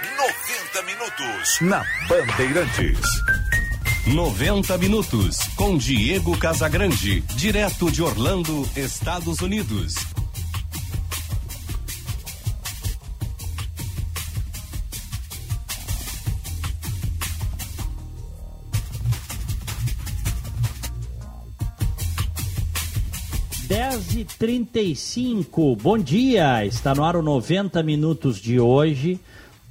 90 minutos na Bandeirantes. 90 minutos com Diego Casagrande, direto de Orlando, Estados Unidos. Dez e trinta e cinco. Bom dia, está no ar o 90 minutos de hoje,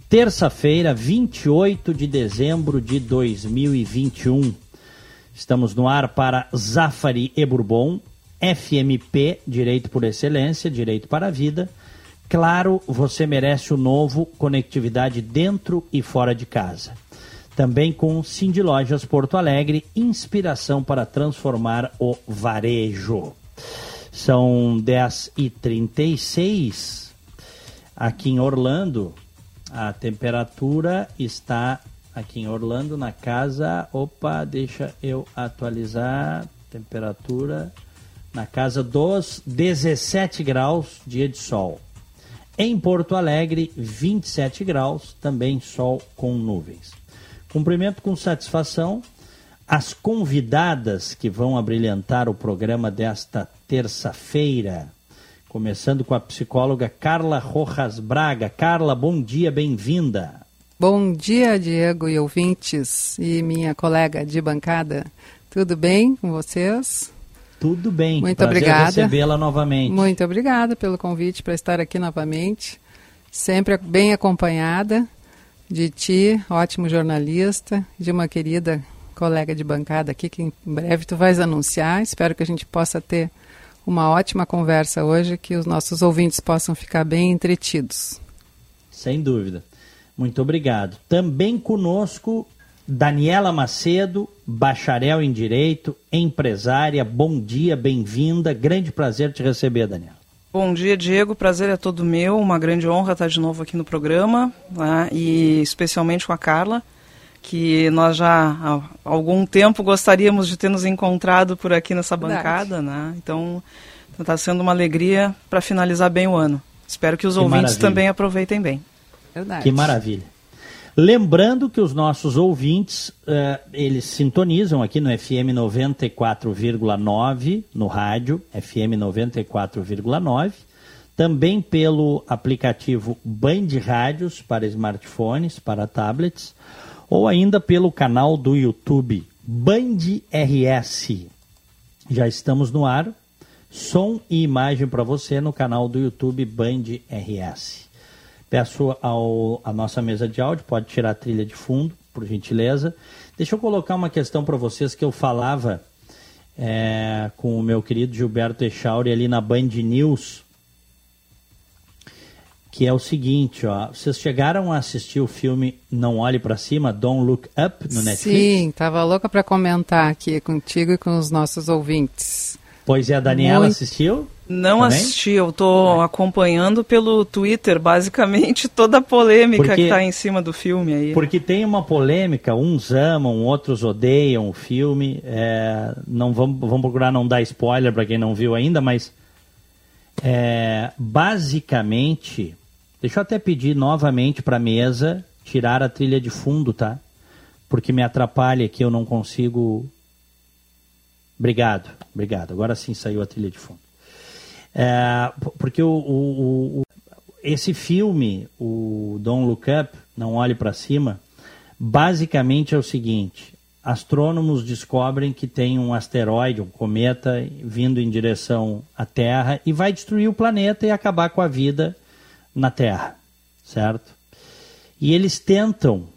terça-feira, 28 de dezembro de 2021. Estamos no ar para Zafari e Bourbon, FMP, Direito por Excelência, Direito para a Vida. Claro, você merece o novo, conectividade dentro e fora de casa. Também com Cindy Lojas Porto Alegre, inspiração para transformar o varejo. São 10h36 aqui em Orlando. A temperatura está aqui em Orlando, na casa. Opa, deixa eu atualizar. Temperatura na casa dos 17 graus, dia de sol. Em Porto Alegre, 27 graus, também sol com nuvens. Cumprimento com satisfação as convidadas que vão abrilhantar o programa desta terça-feira. Começando com a psicóloga Carla Rojas Braga. Carla, bom dia, bem-vinda. Bom dia, Diego e ouvintes e minha colega de bancada. Tudo bem com vocês? Tudo bem. Muito Prazer obrigada. recebê-la novamente. Muito obrigada pelo convite para estar aqui novamente. Sempre bem acompanhada de ti, ótimo jornalista, de uma querida colega de bancada aqui que em breve tu vais anunciar. Espero que a gente possa ter uma ótima conversa hoje, que os nossos ouvintes possam ficar bem entretidos. Sem dúvida. Muito obrigado. Também conosco Daniela Macedo, bacharel em Direito, empresária. Bom dia, bem-vinda. Grande prazer te receber, Daniela. Bom dia, Diego. Prazer é todo meu. Uma grande honra estar de novo aqui no programa né? e especialmente com a Carla, que nós já há algum tempo gostaríamos de ter nos encontrado por aqui nessa Verdade. bancada, né? Então está sendo uma alegria para finalizar bem o ano. Espero que os Que ouvintes maravilha. também aproveitem bem. Verdade. Que maravilha. Lembrando que os nossos ouvintes, eh, eles sintonizam aqui no FM 94,9, no rádio, FM 94,9, também pelo aplicativo Band Rádios para smartphones, para tablets, ou ainda pelo canal do YouTube Band RS. Já estamos no ar, som e imagem para você no canal do YouTube Band RS. Peço ao, a nossa mesa de áudio, pode tirar a trilha de fundo, por gentileza. Deixa eu colocar uma questão para vocês que eu falava é, com o meu querido Gilberto Echauri ali na Band News, que é o seguinte, ó. Vocês chegaram a assistir o filme Não Olhe para Cima, Don't Look Up, no Netflix? Sim, estava louca para comentar aqui contigo e com os nossos ouvintes. Pois é, a Daniela Muito. assistiu? Não Também? assisti, eu estou acompanhando pelo Twitter, basicamente, toda a polêmica Porque- que está em cima do filme aí. Porque tem uma polêmica, uns amam, outros odeiam o filme. é, não vamos, vamos procurar não dar spoiler para quem não viu ainda, mas é, basicamente, deixa eu até pedir novamente para a mesa tirar a trilha de fundo, tá? Porque me atrapalha aqui, eu não consigo. Obrigado, obrigado. Agora sim saiu a trilha de fundo. É, porque o, o- o- esse filme, o Don't Look Up, Não Olhe para Cima, basicamente é o seguinte: astrônomos descobrem que tem um asteroide, um cometa, vindo em direção à Terra e vai destruir o planeta e acabar com a vida na Terra, certo? E eles tentam.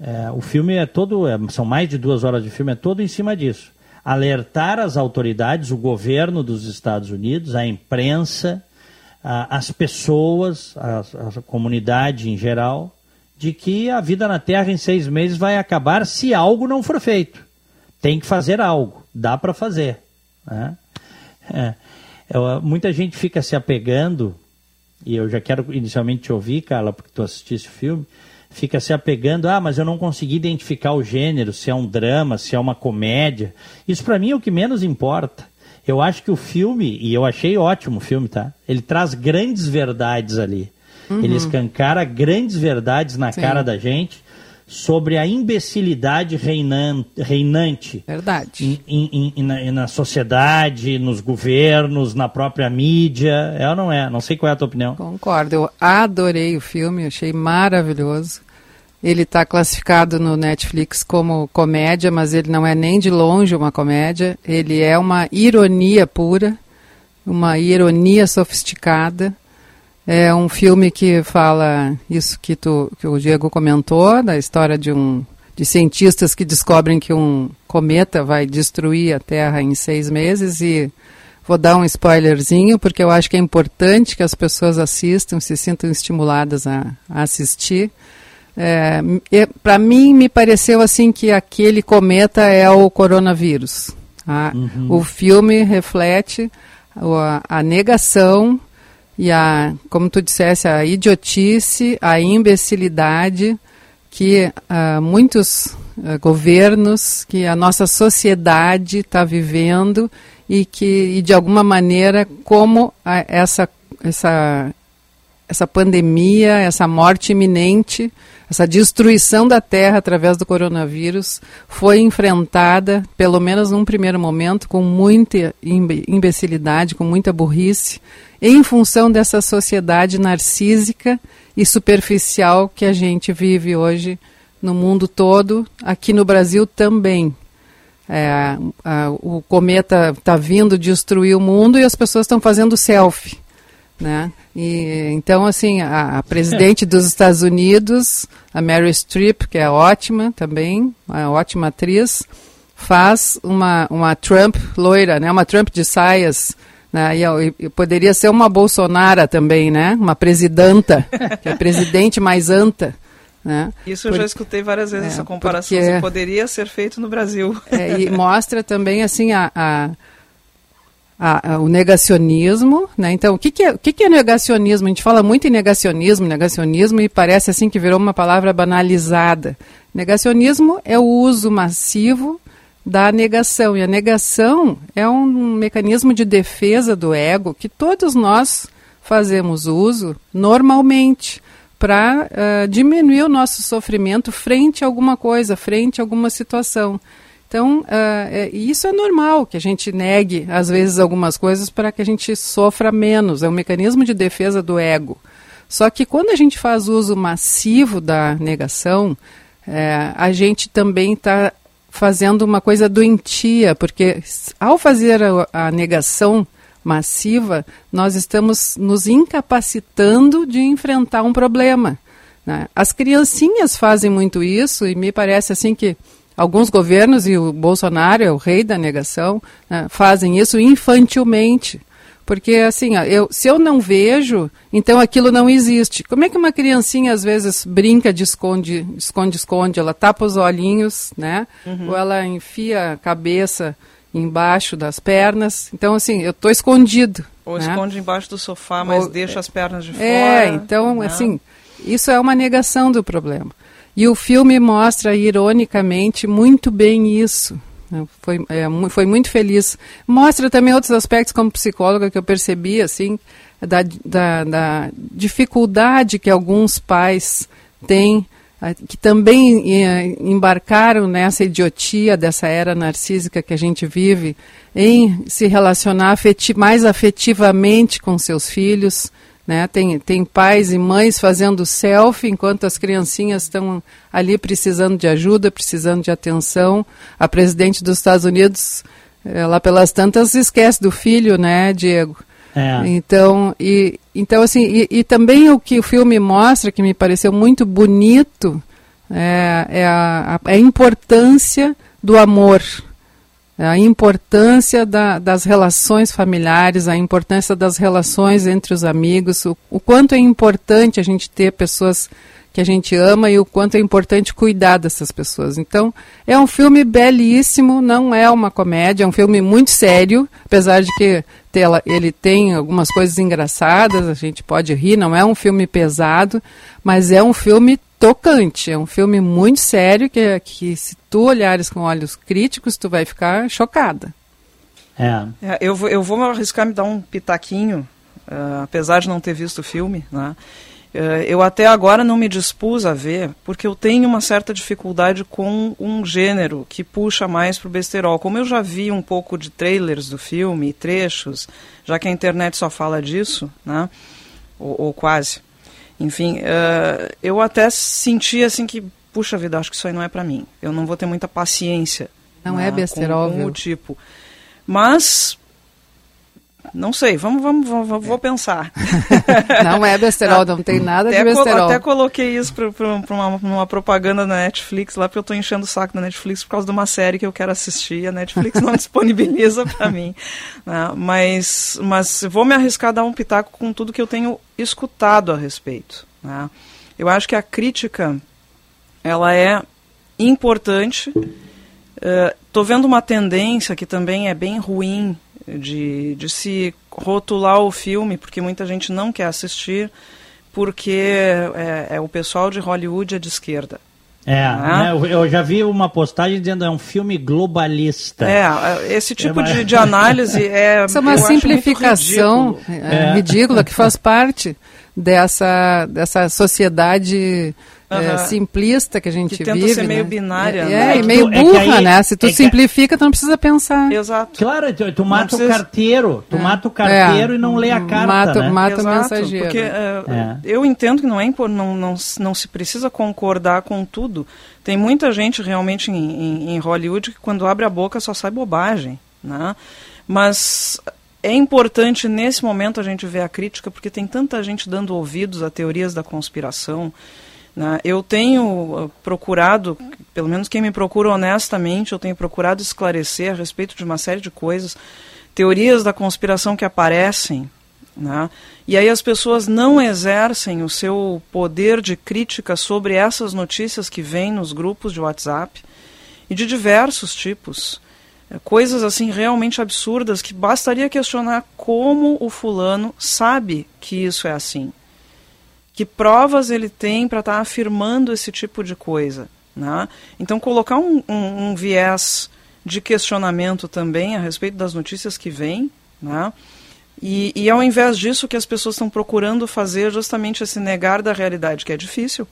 é, o filme é todo, é, são mais de duas horas de filme, é todo em cima disso. Alertar as autoridades, o governo dos Estados Unidos, a imprensa, a- as pessoas, a, a comunidade em geral, de que a vida na Terra em seis meses vai acabar se algo não for feito. Tem que fazer algo, dá para fazer. né? É, eu- muita gente fica se apegando, e eu já quero inicialmente te ouvir, Carla, porque tu assististe o filme, fica se apegando, ah, mas eu não consegui identificar o gênero, se é um drama, se é uma comédia. Isso para mim é o que menos importa. Eu acho que o filme, e eu achei ótimo o filme, tá? Ele traz grandes verdades ali. Uhum. Ele escancara grandes verdades na Sim. cara da gente sobre a imbecilidade reinan, reinante. Verdade. Em, em, em, na, na, sociedade, nos governos, na própria mídia. É ou não é? Não sei qual é a tua opinião. Concordo. Eu adorei o filme, achei maravilhoso. Ele está classificado no Netflix como comédia, mas ele não é nem de longe uma comédia. Ele é uma ironia pura, uma ironia sofisticada. É um filme que fala isso que, tu, que o Diego comentou, da história de um de cientistas que descobrem que um cometa vai destruir a Terra em seis meses e vou dar um spoilerzinho porque eu acho que é importante que as pessoas assistam, se sintam estimuladas a, a assistir. É, Para mim me pareceu assim que aquele cometa é o coronavírus. Tá? Uhum. O filme reflete a, a negação e a, como tu dissesse, a idiotice, a imbecilidade que uh, muitos uh, governos, que a nossa sociedade está vivendo e que, e de alguma maneira, como a, essa, essa, essa pandemia, essa morte iminente, essa destruição da Terra através do coronavírus foi enfrentada, pelo menos num primeiro momento, com muita imbecilidade, com muita burrice, em função dessa sociedade narcísica e superficial que a gente vive hoje no mundo todo, aqui no Brasil também. É, a, o cometa está vindo destruir o mundo e as pessoas estão fazendo selfie. Né? E, então, assim, a, a presidente dos Estados Unidos, a Mary Streep, que é ótima também, uma ótima atriz, faz uma, uma Trump loira, né? uma Trump de saias né? E, e, poderia ser uma Bolsonara também, né? Uma presidenta, que é presidente mais anta. Né? Isso eu Por, já escutei várias vezes, é, essa comparação. Porque, poderia ser feito no Brasil. É, e mostra também assim a, a, a, o negacionismo. Né? Então, o, que, que, é, o que, que é negacionismo? A gente fala muito em negacionismo, negacionismo, e parece assim que virou uma palavra banalizada. Negacionismo é o uso massivo da negação. E a negação é um mecanismo de defesa do ego que todos nós fazemos uso normalmente para uh, diminuir o nosso sofrimento frente a alguma coisa, frente a alguma situação. Então, uh, é, isso é normal, que a gente negue, às vezes, algumas coisas para que a gente sofra menos. É um mecanismo de defesa do ego. Só que quando a gente faz uso massivo da negação, é, a gente também está fazendo uma coisa doentia, porque ao fazer a, a negação massiva, nós estamos nos incapacitando de enfrentar um problema. Né? As criancinhas fazem muito isso e me parece assim que alguns governos, e o Bolsonaro é o rei da negação, né, fazem isso infantilmente. Porque, assim, eu, se eu não vejo, então aquilo não existe. Como é que uma criancinha, às vezes, brinca de esconde, esconde, esconde? Ela tapa os olhinhos, né? Uhum. Ou ela enfia a cabeça embaixo das pernas. Então, assim, eu estou escondido. Ou né? esconde embaixo do sofá, mas Ou, deixa as pernas de é, fora. É, então, né? assim, isso é uma negação do problema. E o filme mostra, ironicamente, muito bem isso. Foi, é, foi muito feliz. Mostra também outros aspectos como psicóloga que eu percebi, assim, da, da, da dificuldade que alguns pais têm, que também é, embarcaram nessa idiotia dessa era narcísica que a gente vive, em se relacionar afeti mais afetivamente com seus filhos, né? Tem, tem pais e mães fazendo selfie enquanto as criancinhas estão ali precisando de ajuda, precisando de atenção. A presidente dos Estados Unidos, lá pelas tantas, esquece do filho, né, Diego? É. Então, e, então assim, e, e, também o que o filme mostra, que me pareceu muito bonito, é, é a, a, a importância do amor a importância da, das relações familiares, a importância das relações entre os amigos, o, o, quanto é importante a gente ter pessoas que a gente ama e o quanto é importante cuidar dessas pessoas. Então, é um filme belíssimo, não é uma comédia, é um filme muito sério, apesar de que ele tem algumas coisas engraçadas, a gente pode rir, não é um filme pesado, mas é um filme tocante. É um filme muito sério que, que se tu olhares com olhos críticos, tu vai ficar chocada. É. é eu, vou, eu vou arriscar me dar um pitaquinho, uh, apesar de não ter visto o filme, né? Uh, eu até agora não me dispus a ver, porque eu tenho uma certa dificuldade com um gênero que puxa mais para o besterol. Como eu já vi um pouco de trailers do filme, trechos, já que a internet só fala disso, né? ou, ou quase. Enfim, uh, eu até senti assim que, puxa vida, acho que isso aí não é para mim. Eu não vou ter muita paciência. Não né? é besterol, com, com o tipo. Mas não sei, vamos, vamos, vamos vou pensar. não é besterol, não tem nada até de besterol. até coloquei isso para uma, uma, propaganda na Netflix lá, porque eu estou enchendo o saco da Netflix por causa de uma série que eu quero assistir e a Netflix não disponibiliza para mim. Né? Mas, mas vou me arriscar a dar um pitaco com tudo que eu tenho escutado a respeito. Né? Eu acho que a crítica ela é importante. Estou uh, vendo uma tendência que também é bem ruim de, de se rotular o filme, porque muita gente não quer assistir, porque é, é o pessoal de Hollywood é de esquerda. É, né? eu já vi uma postagem dizendo é um filme globalista. É, esse tipo é, de, de análise é. Isso é uma simplificação é, é. ridícula que faz parte dessa, dessa sociedade é, simplista que a gente que tenta vive. ser né? meio binária. É, né? é, meio é burra, aí, né? Se tu simplifica, tu não precisa pensar. Exato. Claro, tu, tu mata precisa... o carteiro, tu mata o carteiro e não lê a carta, mata, né? Mata Exato, o mensageiro. Porque eu entendo que não, é, não, não, não se precisa concordar com tudo. Tem muita gente realmente em, em, em Hollywood que quando abre a boca só sai bobagem, né? Mas é importante nesse momento a gente ver a crítica, porque tem tanta gente dando ouvidos a teorias da conspiração. Né? Eu tenho uh, procurado, pelo menos quem me procura honestamente, eu tenho procurado esclarecer a respeito de uma série de coisas, teorias da conspiração que aparecem. Né? E aí as pessoas não exercem o seu poder de crítica sobre essas notícias que vêm nos grupos de WhatsApp e de diversos tipos coisas assim realmente absurdas que bastaria questionar como o fulano sabe que isso é assim. Que provas ele tem para estar tá afirmando esse tipo de coisa. Né? Então, colocar um, um, um, viés de questionamento também a respeito das notícias que vêm. Né? E, e ao invés disso, que as pessoas estão procurando fazer justamente esse negar da realidade, que é difícil.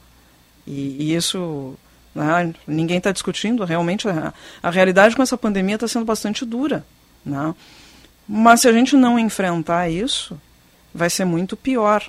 E, e isso né? Ninguém está discutindo, realmente a, a, realidade com essa pandemia está sendo bastante dura. Né? Mas se a gente não enfrentar isso, vai ser muito pior.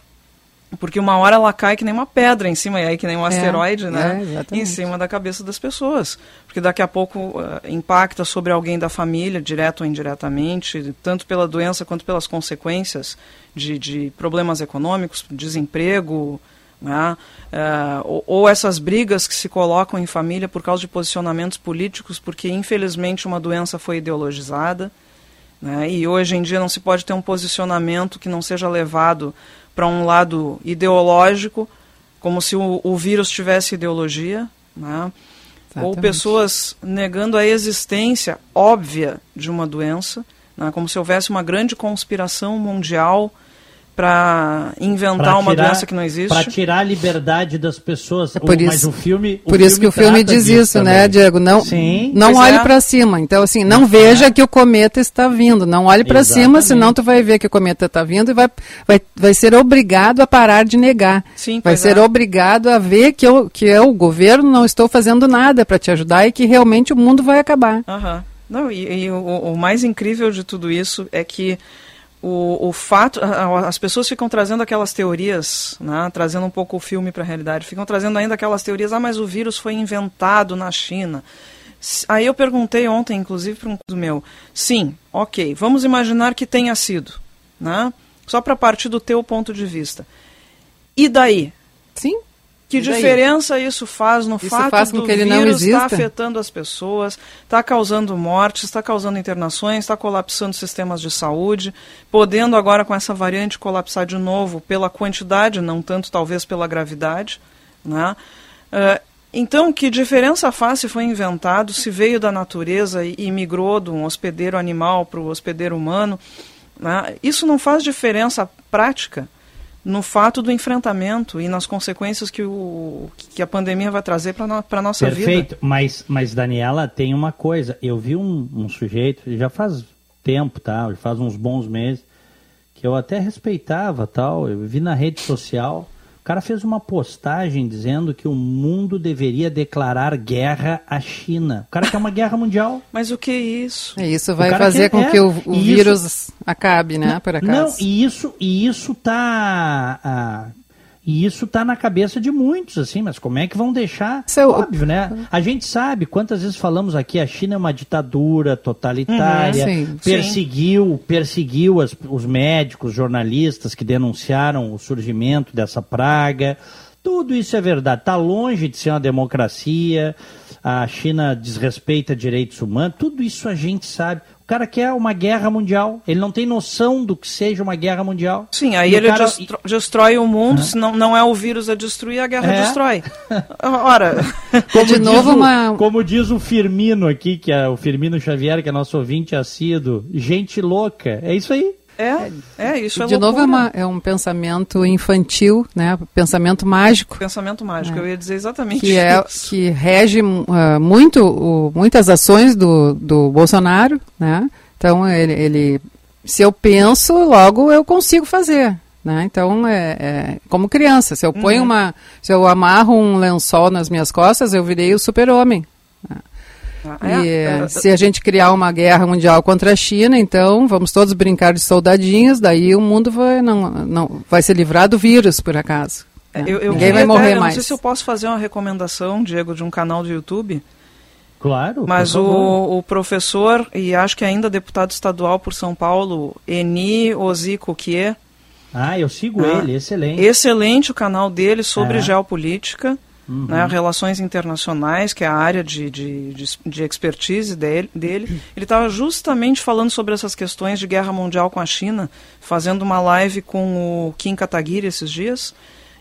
Porque uma hora ela cai que nem uma pedra em cima, e aí que nem um é, asteroide, né? É, em cima da cabeça das pessoas. Porque daqui a pouco uh, impacta sobre alguém da família, direto ou indiretamente, tanto pela doença quanto pelas consequências de, de problemas econômicos, desemprego, né? Uh, ou, ou, essas brigas que se colocam em família por causa de posicionamentos políticos, porque infelizmente uma doença foi ideologizada. Né? E hoje em dia não se pode ter um posicionamento que não seja levado para um lado ideológico, como se o, o vírus tivesse ideologia. Né? Ou pessoas negando a existência óbvia de uma doença, né? como se houvesse uma grande conspiração mundial para inventar pra uma doença que não existe. Para tirar a liberdade das pessoas. É por isso, mas o filme. O por isso que o filme diz isso, né, também. né, Diego? Não, Sim, não olhe é. para cima. Então, assim, não, veja é. que o cometa está vindo. Não olhe para cima, senão tu vai ver que o cometa está vindo e vai, vai, vai ser obrigado a parar de negar. Sim, vai ser é. obrigado a ver que eu, que eu, o governo, não estou fazendo nada para te ajudar e que realmente o mundo vai acabar. Não, e, e o, o mais incrível de tudo isso é que o, o fato, as pessoas ficam trazendo aquelas teorias, né, trazendo um pouco o filme para a realidade, ficam trazendo ainda aquelas teorias, ah, mas o vírus foi inventado na China. Aí eu perguntei ontem, inclusive, para um do meu, sim, ok, vamos imaginar que tenha sido, né? Só para partir do teu ponto de vista. E daí? Sim. Que diferença isso faz no isso fato faz do que ele vírus estar tá afetando as pessoas, está causando mortes, está causando internações, está colapsando sistemas de saúde, podendo agora com essa variante colapsar de novo pela quantidade, não tanto talvez pela gravidade. Né? Uh, então, que diferença faz se foi inventado, se veio da natureza e, e migrou de um hospedeiro animal para o hospedeiro humano? Né? Isso não faz diferença prática no fato do enfrentamento e nas consequências que, o, que a pandemia vai trazer para a nossa Perfeito. vida. Perfeito, mas, mas Daniela, tem uma coisa. Eu vi um, um sujeito, já faz tempo, tá? Já faz uns bons meses, que eu até respeitava, tal. Eu vi na rede social O cara fez uma postagem dizendo que o mundo deveria declarar guerra à China. O cara quer uma guerra mundial. Mas o que é isso? Isso vai fazer quer, com é, que o, o vírus isso, acabe, né? Por acaso. Não, e isso, e isso tá. Ah, e isso está na cabeça de muitos, assim, mas como é que vão deixar? Seu... Óbvio, né? A gente sabe, quantas vezes falamos aqui, a China é uma ditadura totalitária, uhum, sim, perseguiu, sim. perseguiu as, os médicos, jornalistas que denunciaram o surgimento dessa praga. Tudo isso é verdade. Está longe de ser uma democracia. A China desrespeita direitos humanos. Tudo isso a gente sabe. O cara quer uma guerra mundial. Ele não tem noção do que seja uma guerra mundial. Sim, aí e ele cara... destro destrói o mundo. Uhum. Se não, não é o vírus a destruir, a guerra é? destrói. Ora. Como de novo, o, uma... como diz o Firmino aqui, que é o Firmino Xavier, que é nosso ouvinte assíduo, gente louca. É isso aí. É, é isso é De novo é, uma, é, um pensamento infantil, né? Pensamento mágico. Pensamento mágico, é. eu ia dizer exatamente que é isso. que rege uh, muito o, muitas ações do, do Bolsonaro, né? Então ele, ele, se eu penso, logo eu consigo fazer. Né? Então, é, é, como criança, se eu ponho uhum. uma, se eu amarro um lençol nas minhas costas, eu virei o super-homem. Né? É, e se a gente criar uma guerra mundial contra a China, então vamos todos brincar de soldadinhos, daí o mundo vai, não, não, vai se livrar do vírus, por acaso. É, eu, eu Ninguém vai morrer mais. Não sei se eu posso fazer uma recomendação, Diego, de um canal do YouTube. Claro. Mas o, o, professor, e acho que ainda deputado estadual por São Paulo, Eni Ozico Kie. Ah, eu sigo ah, ele, excelente. Excelente o canal dele sobre é. geopolítica uhum. né, relações internacionais, que é a área de, de, de, de expertise dele. dele. Ele estava justamente falando sobre essas questões de guerra mundial com a China, fazendo uma live com o Kim Kataguiri esses dias.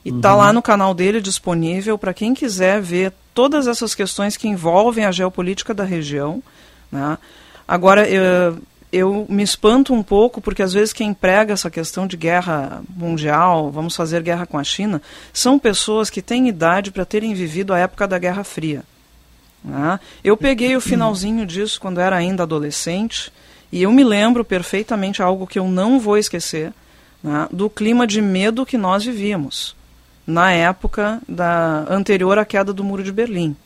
E está uhum. lá no canal dele disponível para quem quiser ver todas essas questões que envolvem a geopolítica da região. Né? Agora, eu, eu me espanto um pouco porque às vezes quem prega essa questão de guerra mundial, vamos fazer guerra com a China, são pessoas que têm idade para terem vivido a época da Guerra Fria. Né? Eu peguei o finalzinho disso quando era ainda adolescente e eu me lembro perfeitamente algo que eu não vou esquecer né? do clima de medo que nós vivíamos na época da anterior à queda do Muro de Berlim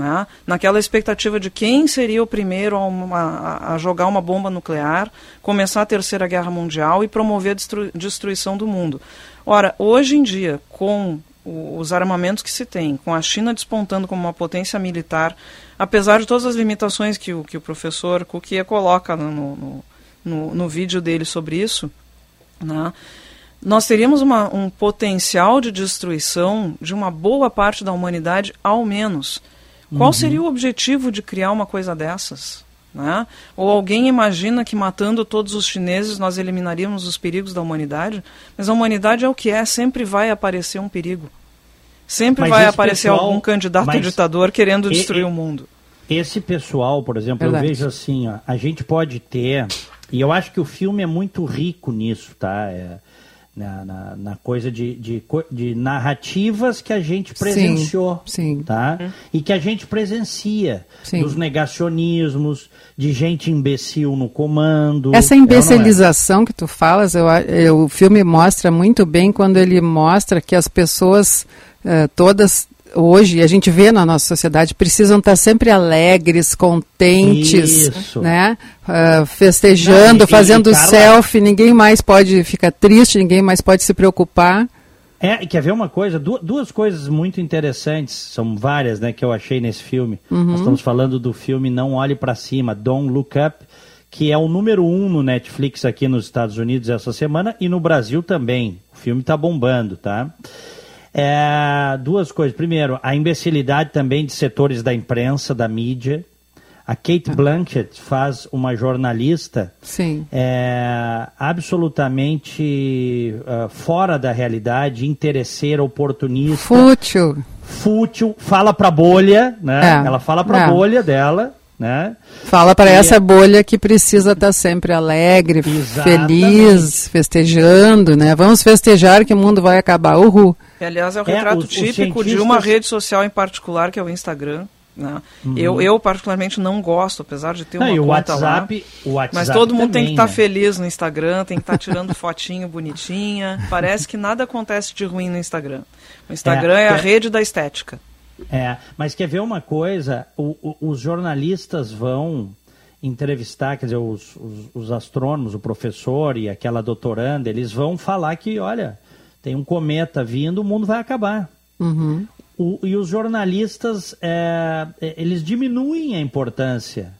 né? naquela expectativa de quem seria o primeiro a, uma, a, jogar uma bomba nuclear, começar a Terceira Guerra Mundial e promover a destru, destruição do mundo. Ora, hoje em dia, com os armamentos que se tem, com a China despontando como uma potência militar, apesar de todas as limitações que o, que o professor Kukia coloca no, no, no, no vídeo dele sobre isso, né? nós teríamos uma, um potencial de destruição de uma boa parte da humanidade, ao menos. Qual uhum. seria o objetivo de criar uma coisa dessas? Né? Ou alguém imagina que matando todos os chineses nós eliminaríamos os perigos da humanidade? Mas a humanidade é o que é, sempre vai aparecer um perigo. Sempre mas vai aparecer pessoal, algum candidato ditador querendo destruir e, o mundo. Esse pessoal, por exemplo, Verdade. eu vejo assim, ó, a gente pode ter, e eu acho que o filme é muito rico nisso, tá? É, na, na, na, coisa de, de, de, narrativas que a gente presenciou, sim, sim. tá? Uhum. E que a gente presencia, sim. dos negacionismos, de gente imbecil no comando. Essa é imbecilização é? que tu falas, eu, eu, o filme mostra muito bem quando ele mostra que as pessoas uh, todas hoje a gente vê na nossa sociedade precisam estar sempre alegres, contentes, Isso. né? Uh, festejando, Não, e, fazendo e Carla... selfie. Ninguém mais pode ficar triste, ninguém mais pode se preocupar. É, quer ver uma coisa? Du duas coisas muito interessantes, são várias, né, que eu achei nesse filme. Uhum. Nós estamos falando do filme Não Olhe para Cima, Don't Look Up, que é o número um no Netflix aqui nos Estados Unidos essa semana e no Brasil também. O filme está bombando, tá? É, duas coisas. Primeiro, a imbecilidade também de setores da imprensa, da mídia. A Kate ah. Blanchett faz uma jornalista é, absolutamente uh, fora da realidade, interesseira, oportunista. Fútil. Fútil, fala pra bolha, né? É. Ela fala pra é. bolha dela. Né? Fala para essa bolha que precisa estar tá sempre alegre, Exatamente. feliz, festejando, né? Vamos festejar que o mundo vai acabar. Uhul. E, aliás, é o retrato é, os, típico os cientistas... de uma rede social em particular, que é o Instagram. Né? Uhum. Eu, eu, particularmente, não gosto, apesar de ter não, uma conta WhatsApp, lá. O WhatsApp mas todo mundo também, tem que estar tá né? feliz no Instagram, tem que estar tá tirando fotinho bonitinha. Parece que nada acontece de ruim no Instagram. O Instagram é, é a rede da estética. É, mas quer ver uma coisa? O, o, os jornalistas vão entrevistar, quer dizer, os, os, os, astrônomos, o professor e aquela doutoranda, eles vão falar que, olha, tem um cometa vindo, o mundo vai acabar. Uhum. O, e os jornalistas, é, eles diminuem a importância.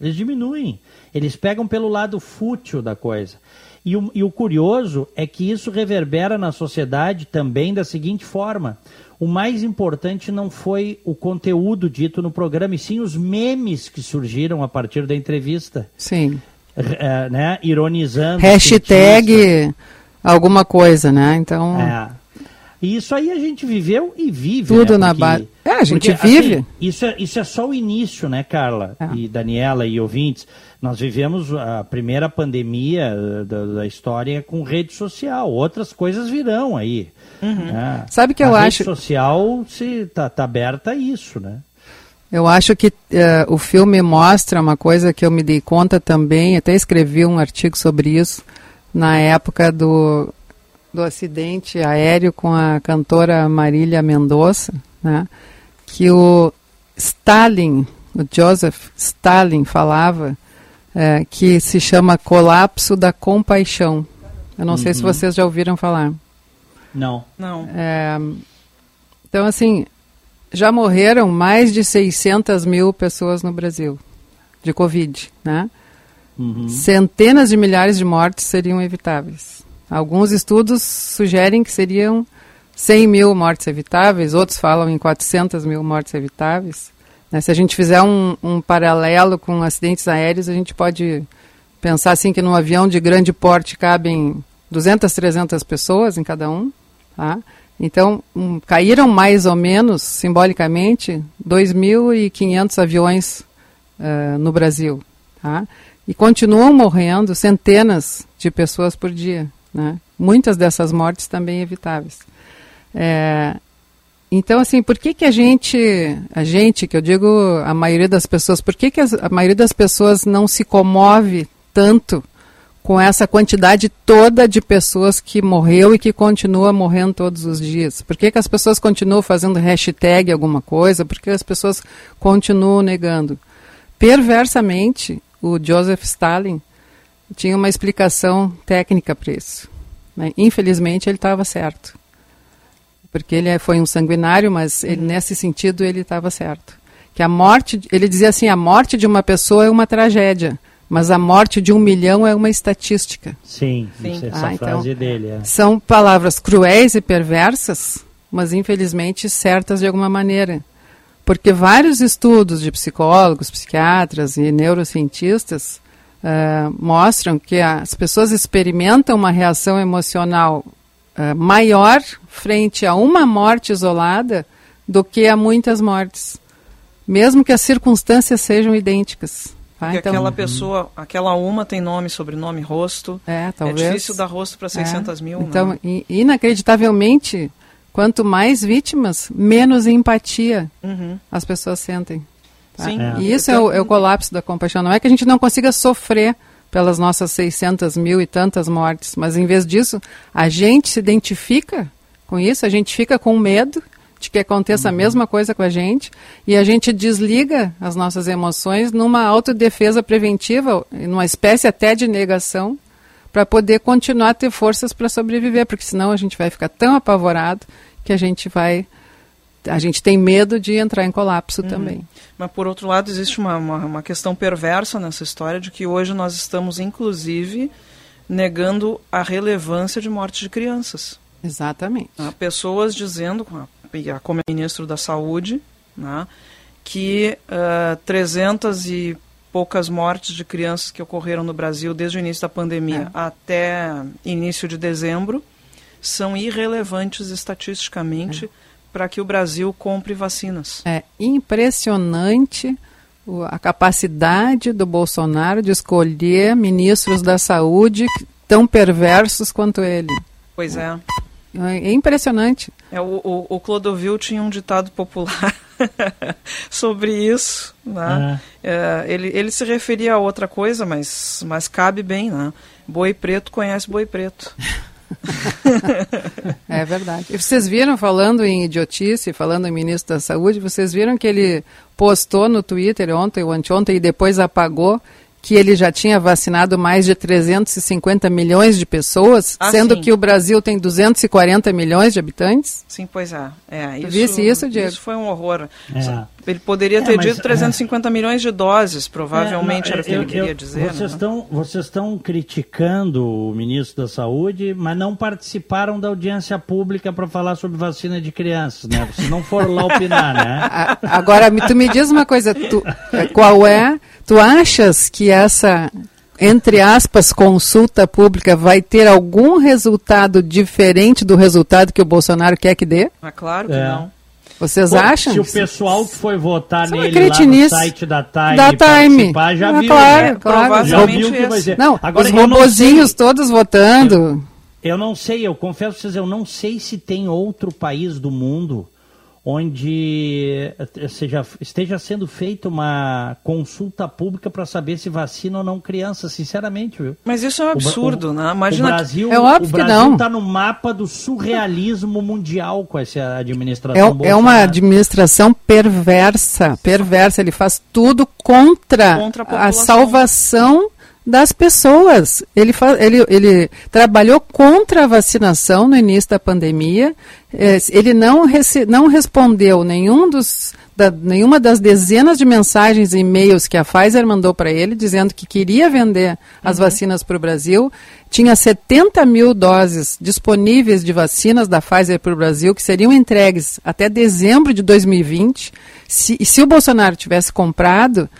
Eles diminuem. Eles pegam pelo lado fútil da coisa. E o, e o curioso é que isso reverbera na sociedade também da seguinte forma: o mais importante não foi o conteúdo dito no programa, e sim os memes que surgiram a partir da entrevista. Sim. É, né? Ironizando. Hashtag alguma coisa, né? Então. É. E isso aí a gente viveu e vive. Tudo né? na base. É, a gente porque, vive. Assim, isso, é, isso é só o início, né, Carla? É. E Daniela e ouvintes. Nós vivemos a primeira pandemia da, da história com rede social. Outras coisas virão aí. Uhum. Né? Sabe que eu a acho. A rede social está tá aberta a isso, né? Eu acho que uh, o filme mostra uma coisa que eu me dei conta também, até escrevi um artigo sobre isso, na época do, do acidente aéreo com a cantora Marília Mendonça, né? que o Stalin, o Joseph Stalin falava é, que se chama colapso da compaixão. Eu não uhum. sei se uhum. vocês já ouviram falar. Não. Não. É, então, assim, já morreram mais de 600 mil pessoas no Brasil de Covid, né? Uhum. Centenas de milhares de mortes seriam evitáveis. Alguns estudos sugerem que seriam 100 mil mortes evitáveis, outros falam em 400 mil mortes evitáveis. Né? Se a gente fizer um, um, paralelo com acidentes aéreos, a gente pode pensar assim que num avião de grande porte cabem 200, 300 pessoas em cada um. Tá? Então, um, caíram mais ou menos, simbolicamente, 2.500 aviões uh, no Brasil. Tá? E continuam morrendo centenas de pessoas por dia. Né? Muitas dessas mortes também evitáveis. É, então, assim, por que, que a gente, a gente, que eu digo a maioria das pessoas, por que, que a maioria das pessoas não se comove tanto com essa quantidade toda de pessoas que morreu e que continua morrendo todos os dias? Por que, que as pessoas continuam fazendo hashtag alguma coisa? Por que as pessoas continuam negando? Perversamente, o Joseph Stalin tinha uma explicação técnica para isso. Né? Infelizmente, ele estava certo. Porque ele é, foi um sanguinário, mas ele, nesse sentido ele estava certo. Que a morte, ele dizia assim, a morte de uma pessoa é uma tragédia, mas a morte de um milhão é uma estatística. Sim, Sim. essa ah, frase então, dele. É. São palavras cruéis e perversas, mas infelizmente certas de alguma maneira. Porque vários estudos de psicólogos, psiquiatras e neurocientistas uh, mostram que as pessoas experimentam uma reação emocional uh, maior frente a uma morte isolada do que a muitas mortes, mesmo que as circunstâncias sejam idênticas. Tá? Porque então, aquela pessoa, aquela uma tem nome, sobrenome, rosto. É, talvez. É difícil dar rosto para 600 é. mil. Então, né? inacreditavelmente, quanto mais vítimas, menos empatia uhum. as pessoas sentem. Tá? Sim. É. E isso é o, é o, colapso da compaixão. Não é que a gente não consiga sofrer pelas nossas 600 mil e tantas mortes, mas em vez disso, a gente se identifica com isso, a gente fica com medo de que aconteça uhum. a mesma coisa com a gente e a gente desliga as nossas emoções numa autodefesa preventiva, numa espécie até de negação, para poder continuar a ter forças para sobreviver, porque senão a gente vai ficar tão apavorado que a gente vai a gente tem medo de entrar em colapso uhum. também. Mas, por outro lado, existe uma, uma, uma, questão perversa nessa história de que hoje nós estamos, inclusive, negando a relevância de morte de crianças. Exatamente. Há pessoas dizendo, como é ministro da Saúde, né, que uh, 300 e poucas mortes de crianças que ocorreram no Brasil desde o início da pandemia é. até início de dezembro são irrelevantes estatisticamente. É para que o Brasil compre vacinas. É impressionante a capacidade do Bolsonaro de escolher ministros da saúde tão perversos quanto ele. Pois é. É impressionante. É, o, o, o Clodovil tinha um ditado popular sobre isso. Né? É. ele, ele se referia a outra coisa, mas, mas cabe bem. Né? Boi preto conhece boi preto. é verdade. E vocês viram, falando em idiotice, falando em ministro da Saúde, vocês viram que ele postou no Twitter ontem ou anteontem e depois apagou que ele já tinha vacinado mais de 350 milhões de pessoas, ah, sendo sim. que o Brasil tem 240 milhões de habitantes? Sim, pois é. é isso, Visse isso, Diego? Isso foi um horror. É. Ele poderia ter é, dito 350 é. milhões de doses, provavelmente é, não, era o que eu, ele queria eu, dizer. Vocês, né? estão, vocês estão criticando o ministro da Saúde, mas não participaram da audiência pública para falar sobre vacina de crianças, né? Vocês não foram lá opinar, né? Agora, tu me diz uma coisa, tu, qual é Tu achas que essa, entre aspas, consulta pública vai ter algum resultado diferente do resultado que o Bolsonaro quer que dê? Ah, claro que é. não. Vocês Pô, acham? Se o pessoal que foi votar Você nele lá no site da Time, da Time. já ah, viu. Claro, né? claro. Já viu que vai ser. Não, Agora, os robozinhos todos votando. Eu, eu não sei, eu confesso pra vocês, eu não sei se tem outro país do mundo onde eh, seja, esteja sendo feita uma consulta pública para saber se vacina ou não criança, sinceramente, viu? Mas isso é um absurdo, o, né? Imagina o Brasil, é óbvio o Brasil que não. está no mapa do surrealismo mundial com essa administração. É, é, uma administração perversa, perversa. Ele faz tudo contra, contra a, a salvação das pessoas. Ele, ele, ele trabalhou contra a vacinação no início da pandemia. É, ele não, não respondeu nenhum dos, da, nenhuma das dezenas de mensagens e e-mails que a Pfizer mandou para ele, dizendo que queria vender as uhum. vacinas para o Brasil. Tinha 70 mil doses disponíveis de vacinas da Pfizer para o Brasil, que seriam entregues até dezembro de 2020. Se, e se o Bolsonaro tivesse comprado,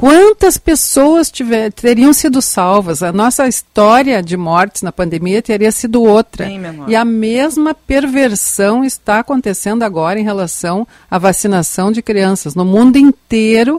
Quantas pessoas tiver, teriam sido salvas? A nossa história de mortes na pandemia teria sido outra. E a mesma perversão está acontecendo agora em relação à vacinação de crianças. No mundo inteiro,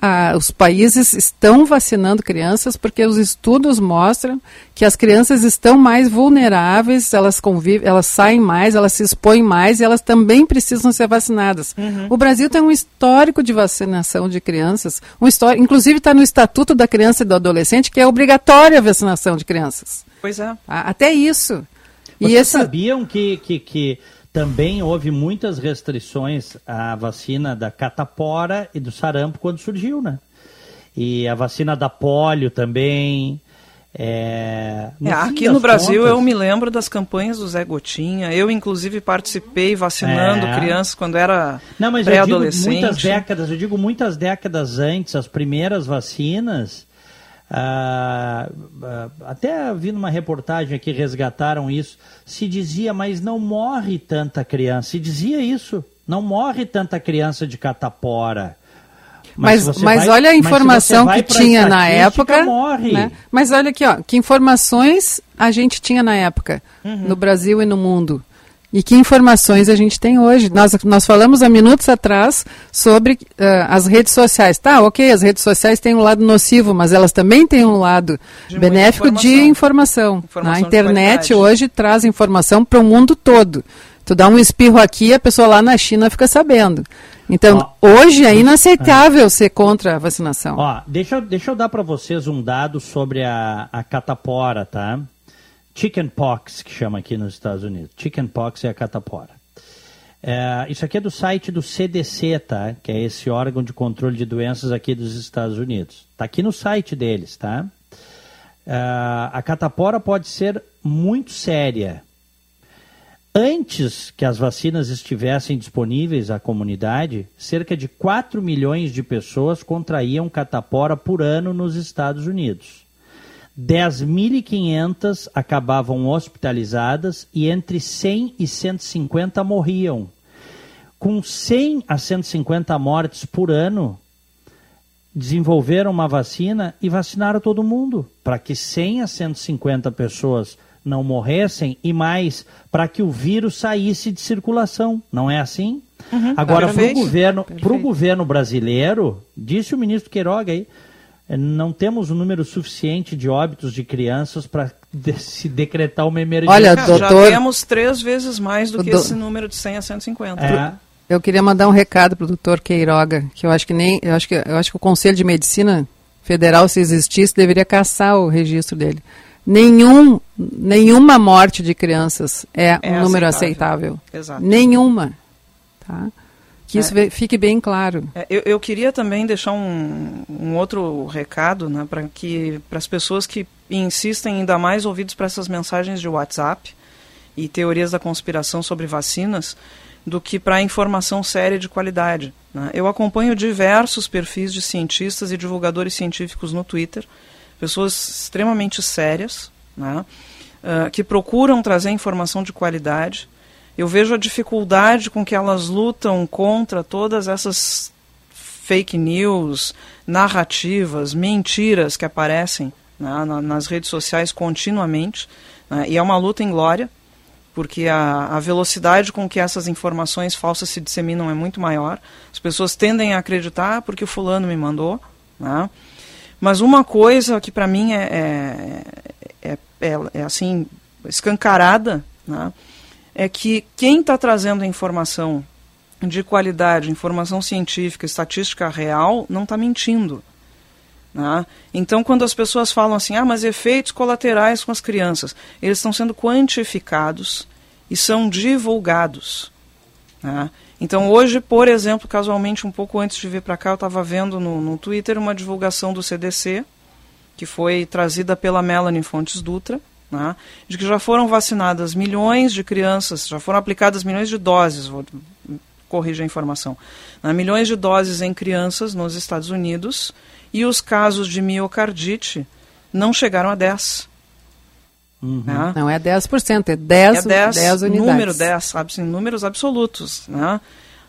ah, os países estão vacinando crianças porque os estudos mostram que as crianças estão mais vulneráveis, elas convivem, elas saem mais, elas se expõem mais e elas também precisam ser vacinadas. Uhum. O Brasil tem um histórico de vacinação de crianças, um histórico, inclusive está no Estatuto da Criança e do Adolescente que é obrigatória a vacinação de crianças. Pois é. Até isso. Vocês e esse... sabiam que, que, que também houve muitas restrições à vacina da catapora e do sarampo quando surgiu, né? E a vacina da polio também. É, no é, aqui no Brasil contas... eu me lembro das campanhas do Zé Gotinha. Eu, inclusive, participei vacinando é. crianças quando era pré-adolescente. Muitas décadas, eu digo muitas décadas antes, as primeiras vacinas ah, ah, até vi numa reportagem que resgataram isso. Se dizia, mas não morre tanta criança. Se dizia isso, não morre tanta criança de catapora. Mas, mas, mas vai, olha a informação que tinha na época. Morre. Né? Mas olha aqui, ó, que informações a gente tinha na época, uhum. no Brasil e no mundo. E que informações a gente tem hoje? Nós, nós falamos há minutos atrás sobre uh, as redes sociais. Tá, ok, as redes sociais têm um lado nocivo, mas elas também têm um lado de benéfico informação. de informação. informação a internet hoje traz informação para o mundo todo. Tu dá um espirro aqui, a pessoa lá na China fica sabendo. Então, ó, hoje é inaceitável é. ser contra a vacinação. Ó, deixa, deixa eu dar para vocês um dado sobre a, a catapora, tá? Chickenpox, que chama aqui nos Estados Unidos. Chickenpox é a catapora. É, isso aqui é do site do CDC, tá? Que é esse órgão de controle de doenças aqui dos Estados Unidos. Está aqui no site deles, tá? É, a catapora pode ser muito séria. Antes que as vacinas estivessem disponíveis à comunidade, cerca de 4 milhões de pessoas contraíam catapora por ano nos Estados Unidos. 10.500 acabavam hospitalizadas e entre 100 e 150 morriam. Com 100 a 150 mortes por ano, desenvolveram uma vacina e vacinaram todo mundo, para que 100 a 150 pessoas não morressem e mais para que o vírus saísse de circulação. Não é assim? Uhum, Agora, para o governo, governo brasileiro, disse o ministro Queiroga aí, não temos um número suficiente de óbitos de crianças para de se decretar uma emergência. Olha, doutor... Já temos três vezes mais do que do... esse número de 100 a 150. É. Eu queria mandar um recado para o doutor Queiroga, que eu acho que nem. Eu acho que, eu acho que o Conselho de Medicina Federal, se existisse, deveria caçar o registro dele. Nenhum, nenhuma morte de crianças é, é um número aceitável. Exato. Nenhuma. Tá? Que isso é. fique bem claro. É, eu, eu, queria também deixar um, um outro recado né, para que para as pessoas que insistem ainda mais ouvidos para essas mensagens de WhatsApp e teorias da conspiração sobre vacinas do que para informação séria de qualidade. Né? Eu acompanho diversos perfis de cientistas e divulgadores científicos no Twitter, pessoas extremamente sérias, né? uh, que procuram trazer informação de qualidade. Eu vejo a dificuldade com que elas lutam contra todas essas fake news, narrativas, mentiras que aparecem né, nas redes sociais continuamente. Né, e é uma luta em glória porque a, a, velocidade com que essas informações falsas se disseminam é muito maior. As pessoas tendem a acreditar porque o fulano me mandou. Né? Mas uma coisa que para mim é, é, é, é, assim escancarada, né? É que quem está trazendo a informação de qualidade, informação científica, estatística real, não está mentindo. Né? Então, quando as pessoas falam assim, ah, mas efeitos colaterais com as crianças, eles estão sendo quantificados e são divulgados. Né? Então, hoje, por exemplo, casualmente, um pouco antes de vir para cá, eu estava vendo no, no Twitter uma divulgação do CDC, que foi trazida pela Melanie Fontes Dutra, né? de que já foram vacinadas milhões de crianças, já foram aplicadas milhões de doses, vou corrigir a informação, né? milhões de doses em crianças nos Estados Unidos, e os casos de miocardite não chegaram a 10. Uhum. Né? Não é 10%, é 10, é 10, 10 unidades. Número 10, sabe, assim, números absolutos. Né?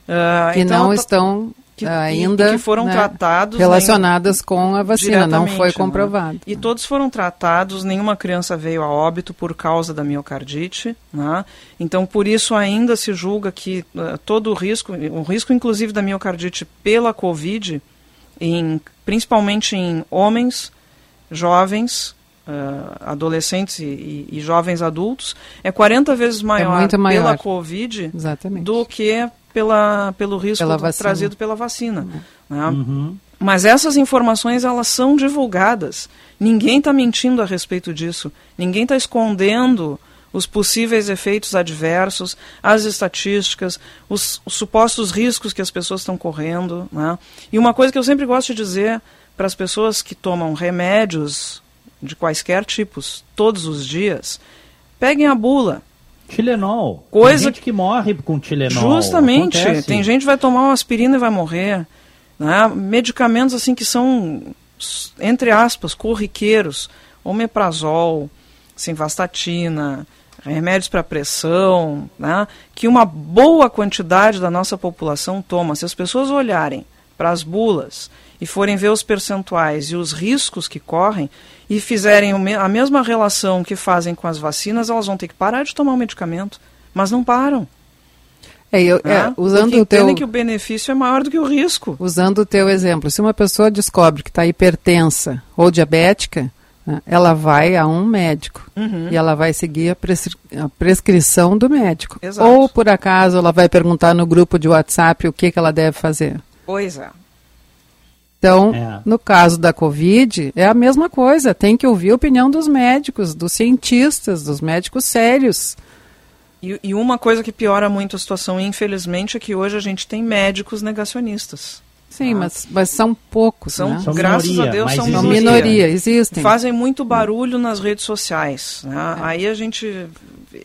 Uh, que então, não estão que, ainda que foram né, tratados relacionadas com a vacina, não foi né? comprovado. Né? E todos foram tratados, nenhuma criança veio a óbito por causa da miocardite, né? Então por isso ainda se julga que uh, todo o risco, o risco inclusive da miocardite pela COVID em, principalmente em homens, jovens, uh, adolescentes e, e, e, jovens adultos, é 40 vezes maior, é maior. pela Covid Exatamente. do que pela, pelo risco pela do, trazido pela vacina. Uhum. Né? Uhum. Mas essas informações elas são divulgadas. Ninguém está mentindo a respeito disso. Ninguém está escondendo os possíveis efeitos adversos, as estatísticas, os, os supostos riscos que as pessoas estão correndo. Né? E uma coisa que eu sempre gosto de dizer para as pessoas que tomam remédios de quaisquer tipos todos os dias, peguem a bula. Tilenol. Coisa tem gente que morre com Tilenol. Justamente. Acontece. Tem gente que vai tomar uma aspirina e vai morrer. Né? Medicamentos assim que são, entre aspas, corriqueiros. Omeprazol, simvastatina, remédios para pressão, né, que uma boa quantidade da nossa população toma. Se as pessoas olharem para as bulas e forem ver os percentuais e os riscos que correm e fizerem a mesma relação que fazem com as vacinas, elas vão ter que parar de tomar o medicamento, mas não param. É, eu, é, é usando Porque o teu que o benefício é maior do que o risco. Usando o teu exemplo, se uma pessoa descobre que está hipertensa ou diabética, né? Ela vai a um médico uhum. e ela vai seguir a, prescri a prescrição do médico. Exato. Ou, por acaso, ela vai perguntar no grupo de WhatsApp o que, que ela deve fazer. Pois é. Então, é. no caso da Covid, é a mesma coisa. Tem que ouvir a opinião dos médicos, dos cientistas, dos médicos sérios. E, e, uma coisa que piora muito a situação, infelizmente, é que hoje a gente tem médicos negacionistas. Sim, ah. mas, mas são poucos. São, né? são graças minoria, a Deus, são existe. minoria. Existem. Fazem muito barulho nas redes sociais. Né? É. Aí a gente.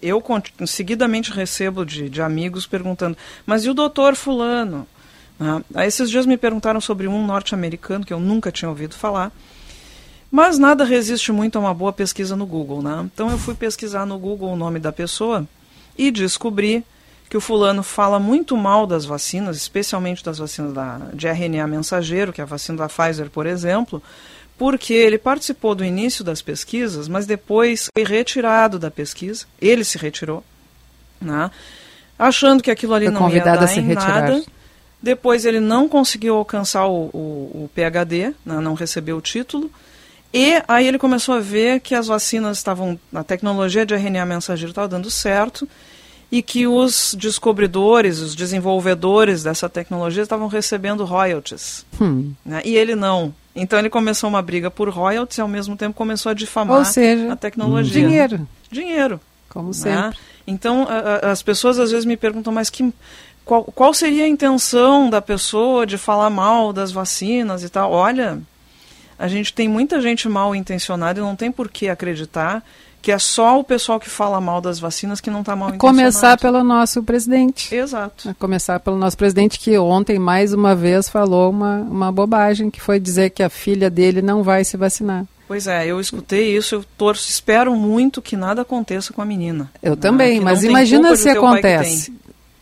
Eu seguidamente recebo de, de amigos perguntando, mas e o doutor Fulano? Né? Aí esses dias me perguntaram sobre um norte-americano que eu nunca tinha ouvido falar. Mas nada resiste muito a uma boa pesquisa no Google. Né? Então eu fui pesquisar no Google o nome da pessoa e descobri que o fulano fala muito mal das vacinas, especialmente das vacinas da, de RNA mensageiro, que é a vacina da Pfizer, por exemplo, porque ele participou do início das pesquisas, mas depois foi retirado da pesquisa, ele se retirou, né, achando que aquilo ali foi não ia dar em nada. Depois ele não conseguiu alcançar o, o, o PhD, né, não recebeu o título, e aí ele começou a ver que as vacinas estavam, a tecnologia de RNA mensageiro estava dando certo, e que os descobridores, os desenvolvedores dessa tecnologia estavam recebendo royalties. Hum. Né? E ele não. Então ele começou uma briga por royalties e ao mesmo tempo começou a difamar Ou seja, a tecnologia. Dinheiro, Dinheiro. como né? sempre. Então a- a- as pessoas às vezes me perguntam, mas que qual, qual seria a intenção da pessoa de falar mal das vacinas e tal? Olha, a gente tem muita gente mal intencionada e não tem por que acreditar que é só o pessoal que fala mal das vacinas que não está mal intencionado. Começar pelo nosso presidente. Exato. A começar pelo nosso presidente, que ontem, mais uma vez, falou uma, uma bobagem, que foi dizer que a filha dele não vai se vacinar. Pois é, eu escutei isso, eu torço, espero muito que nada aconteça com a menina. Eu né? também, Que mas imagina se acontece.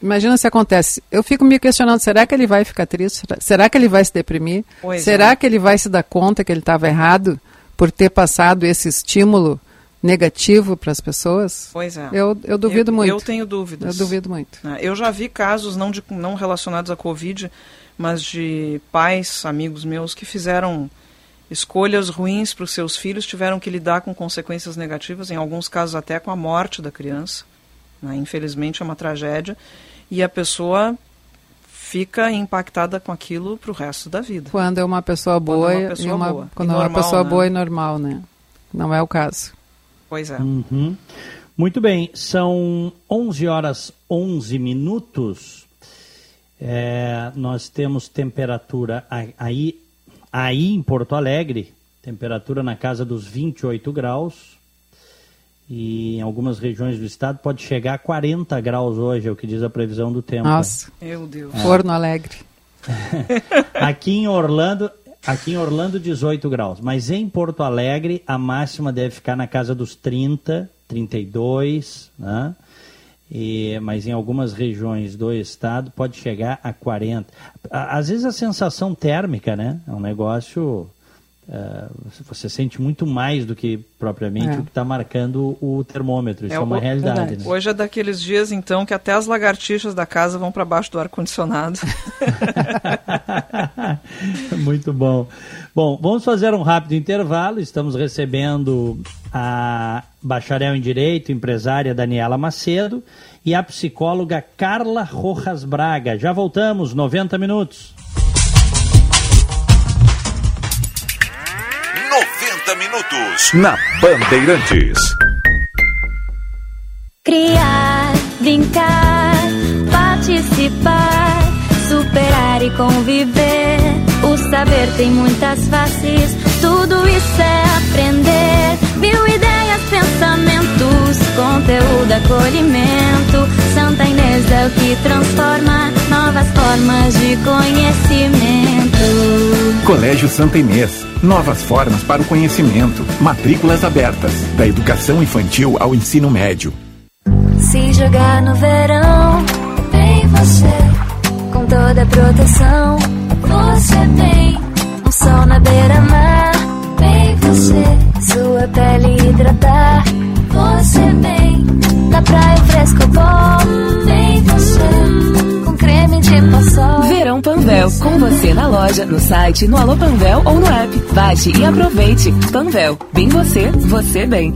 Imagina se acontece. Eu fico me questionando, será que ele vai ficar triste? Será- que ele vai se deprimir? Pois será é. que ele vai se dar conta que ele estava errado por ter passado esse estímulo negativo para as pessoas? Pois é. Eu, eu duvido eu, muito. Eu tenho dúvidas. Eu duvido muito. né? Eu já vi casos não, de, não relacionados à Covid, mas de pais, amigos meus, que fizeram escolhas ruins para os seus filhos, tiveram que lidar com consequências negativas, em alguns casos até com a morte da criança. né? Infelizmente é uma tragédia. E a pessoa fica impactada com aquilo para o resto da vida. Quando é uma pessoa Quando boa, é uma e pessoa uma, boa. E quando é uma normal, pessoa né? boa e normal, né? Não é o caso. Pois é. Uhum. Muito bem, são 11 horas 11 minutos. É, nós temos temperatura aí, aí em Porto Alegre, temperatura na casa dos 28 graus. E em algumas regiões do estado pode chegar a 40 graus hoje, é o que diz a previsão do tempo. Nossa, Meu Deus. forno alegre. Aqui em Orlando, aqui em Orlando 18 graus, mas em Porto Alegre a máxima deve ficar na casa dos 30, 32, né? E, mas em algumas regiões do estado pode chegar a 40. À- Às vezes a sensação térmica, né? É um negócio. Eh, você- sente muito mais do que propriamente É. o que está marcando o termômetro. Isso é, É, uma o- realidade. Né? Hoje é daqueles dias, então, que até as lagartixas da casa vão para baixo do ar-condicionado. Muito bom. Bom, vamos fazer um rápido intervalo. Estamos recebendo a bacharel em Direito, empresária Daniela Macedo e a psicóloga Carla Rojas Braga. Já voltamos, 90 minutos. 90 minutos na Bandeirantes. Criar, brincar, participar, superar e conviver. O saber tem muitas faces, tudo isso é aprender. Mil ideias, pensamentos, conteúdo, acolhimento. Santa Inês é o que transforma novas formas de conhecimento. Colégio Santa Inês. Novas formas para o conhecimento. Matrículas abertas. Da educação infantil ao ensino médio. Se jogar no verão, vem você. Com toda a proteção, você tem. Um sol na beira-mar, vem você. Sua pele hidratar, você vem. Com você na loja, no site, no Alô Panvel ou no app. Baixe e aproveite. Panvel, bem você, você bem.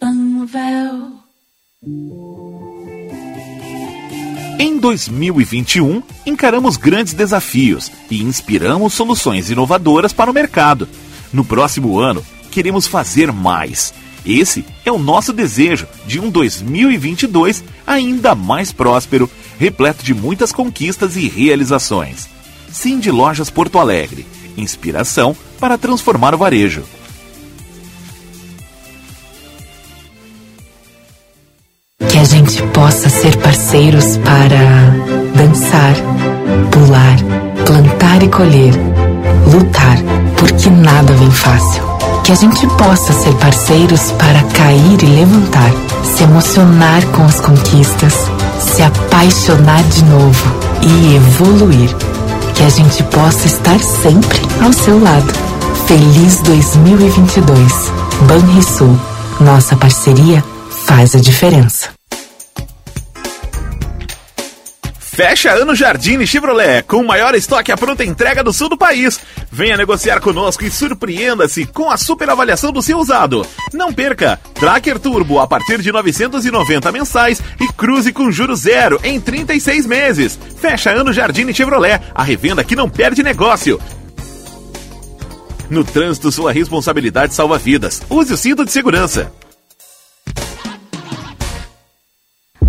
Panvel. Em 2021, encaramos grandes desafios e inspiramos soluções inovadoras para o mercado. No próximo ano, queremos fazer mais. Esse é o nosso desejo de um 2022 ainda mais próspero, repleto de muitas conquistas e realizações. De Lojas Porto Alegre. Inspiração para transformar o varejo. Que a gente possa ser parceiros para dançar, pular, plantar e colher, lutar, porque nada vem fácil. Que a gente possa ser parceiros para cair e levantar, se emocionar com as conquistas, se apaixonar de novo e evoluir. Que a gente possa estar sempre ao seu lado. Feliz 2022. Banrisul. Nossa parceria faz a diferença. Fecha ano Jardine Chevrolet, com o maior estoque à pronta entrega do sul do país. Venha negociar conosco e surpreenda-se com a super avaliação do seu usado. Não perca! Tracker Turbo a partir de 990 mensais e cruze com juros zero em 36 meses. Fecha ano Jardine Chevrolet, a revenda que não perde negócio. No trânsito, sua responsabilidade salva vidas. Use o cinto de segurança.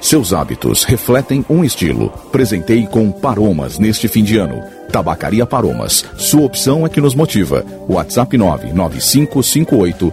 Seus hábitos refletem um estilo. Presentei com Paromas neste fim de ano. Tabacaria Paromas. Sua opção é que nos motiva. WhatsApp 99558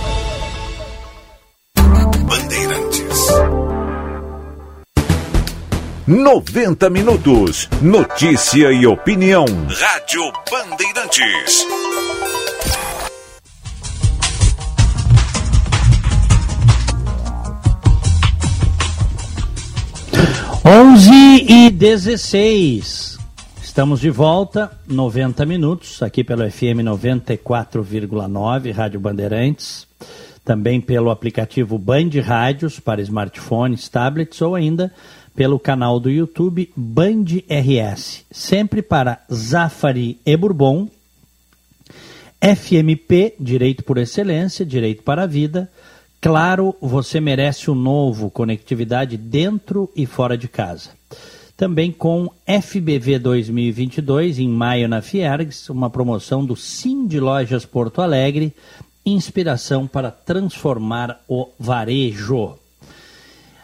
90 minutos. Notícia e opinião. Rádio Bandeirantes. Onze e 16. Estamos de volta, 90 minutos, aqui pelo FM 94,9, Rádio Bandeirantes. Também pelo aplicativo Band Rádios para smartphones, tablets ou ainda pelo canal do YouTube Band RS, sempre para Zafari e Bourbon, FMP, Direito por Excelência, Direito para a Vida, Claro, você merece o novo, conectividade dentro e fora de casa. Também com FBV 2022, em maio na Fiergs, uma promoção do Sim de Lojas Porto Alegre, inspiração para transformar o varejo.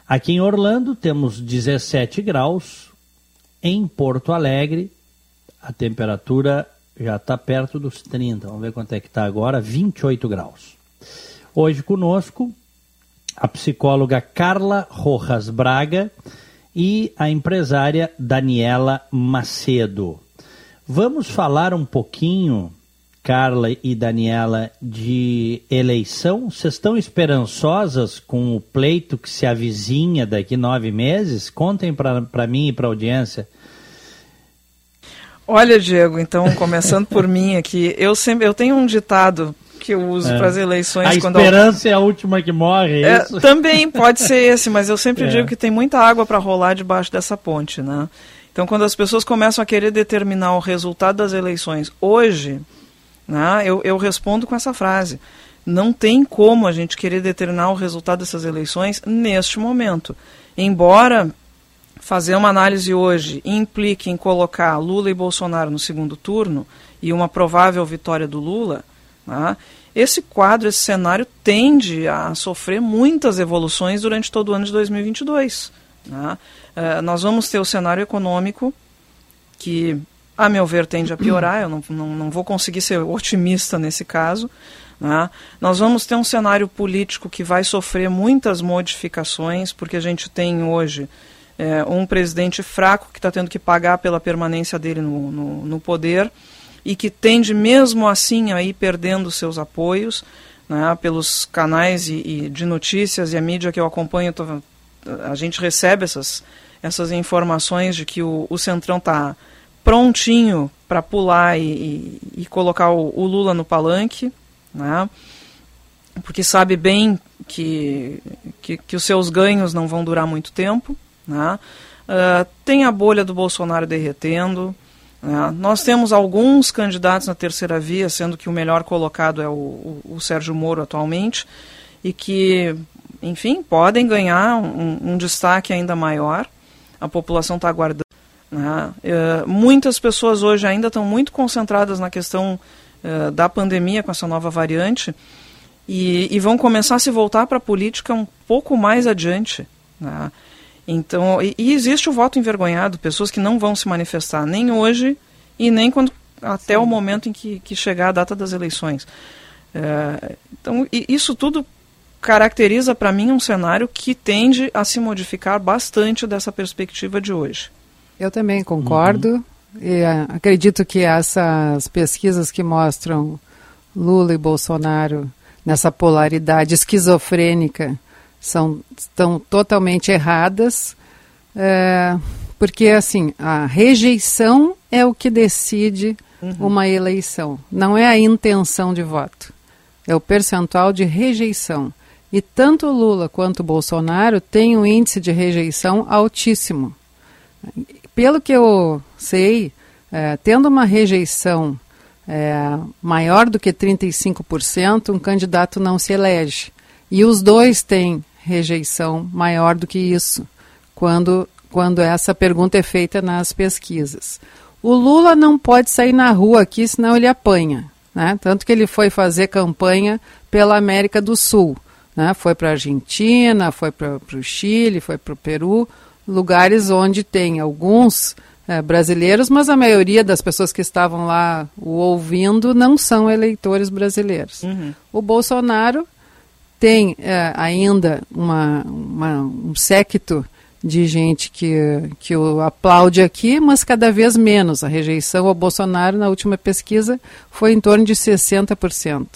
Aqui em Orlando temos 17 graus. Em Porto Alegre, a temperatura já está perto dos 30. Vamos ver quanto é que está agora, 28 graus. Hoje conosco a psicóloga Carla Rojas Braga e a empresária Daniela Macedo. Vamos falar um pouquinho Carla e Daniela, de eleição. Vocês estão esperançosas com o pleito que se avizinha daqui nove meses? Contem para mim e para a audiência. Olha, Diego, então, começando por mim aqui, eu sempre eu tenho um ditado que eu uso é. para as eleições. A quando esperança eu... é a última que morre, é, é Também pode ser esse, mas eu sempre é. digo que tem muita água para rolar debaixo dessa ponte, né? Então, quando as pessoas começam a querer determinar o resultado das eleições hoje, né? Eu, eu respondo com essa frase. Não tem como a gente querer determinar o resultado dessas eleições neste momento. Embora fazer uma análise hoje implique em colocar Lula e Bolsonaro no segundo turno e uma provável vitória do Lula, né? esse quadro, esse cenário tende a sofrer muitas evoluções durante todo o ano de 2022. Né? Uh, nós vamos ter o cenário econômico que a meu ver, tende a piorar. Eu não, não, não vou conseguir ser otimista nesse caso. Né? Nós vamos ter um cenário político que vai sofrer muitas modificações, porque a gente tem hoje é, um presidente fraco que está tendo que pagar pela permanência dele no, no, no, poder e que tende mesmo assim a ir perdendo seus apoios né, pelos canais e, e, de notícias e a mídia que eu acompanho. Tô, a gente recebe essas, essas informações de que o, o Centrão está prontinho para pular e, e, colocar o, o, Lula no palanque, né? porque sabe bem que, que, que, os seus ganhos não vão durar muito tempo. Né? Uh, tem a bolha do Bolsonaro derretendo. Né? Nós temos alguns candidatos na terceira via, sendo que o melhor colocado é o, o, o Sérgio Moro atualmente, e que enfim, podem ganhar um, um destaque ainda maior. A população está aguardando. Né? Uh, muitas pessoas hoje ainda estão muito concentradas na questão uh, da pandemia com essa nova variante e, e vão começar a se voltar para a política um pouco mais adiante. Né? Então, e, e, existe o voto envergonhado, pessoas que não vão se manifestar nem hoje e nem quando até Sim. o momento em que, que chegar a data das eleições. É, então, isso tudo caracteriza para mim um cenário que tende a se modificar bastante dessa perspectiva de hoje. Eu também concordo uhum. e uh, acredito que essas pesquisas que mostram Lula e Bolsonaro nessa polaridade esquizofrênica são estão totalmente erradas, é, porque assim a rejeição é o que decide uhum. uma eleição, não é a intenção de voto, é o percentual de rejeição. E tanto Lula quanto Bolsonaro têm um índice de rejeição altíssimo. Pelo que eu sei, é, tendo uma rejeição é, maior do que 35%, um candidato não se elege. E os dois têm rejeição maior do que isso, quando, quando essa pergunta é feita nas pesquisas. O Lula não pode sair na rua aqui, senão ele apanha. Né? Tanto que ele foi fazer campanha pela América do Sul. Né? Foi para a Argentina, foi para o Chile, foi para o Peru, lugares onde tem alguns é, brasileiros, mas a maioria das pessoas que estavam lá o ouvindo não são eleitores brasileiros. Uhum. O Bolsonaro tem é, ainda uma, uma, um séquito de gente que, que o aplaude aqui, mas cada vez menos. A rejeição ao Bolsonaro na última pesquisa foi em torno de 60%.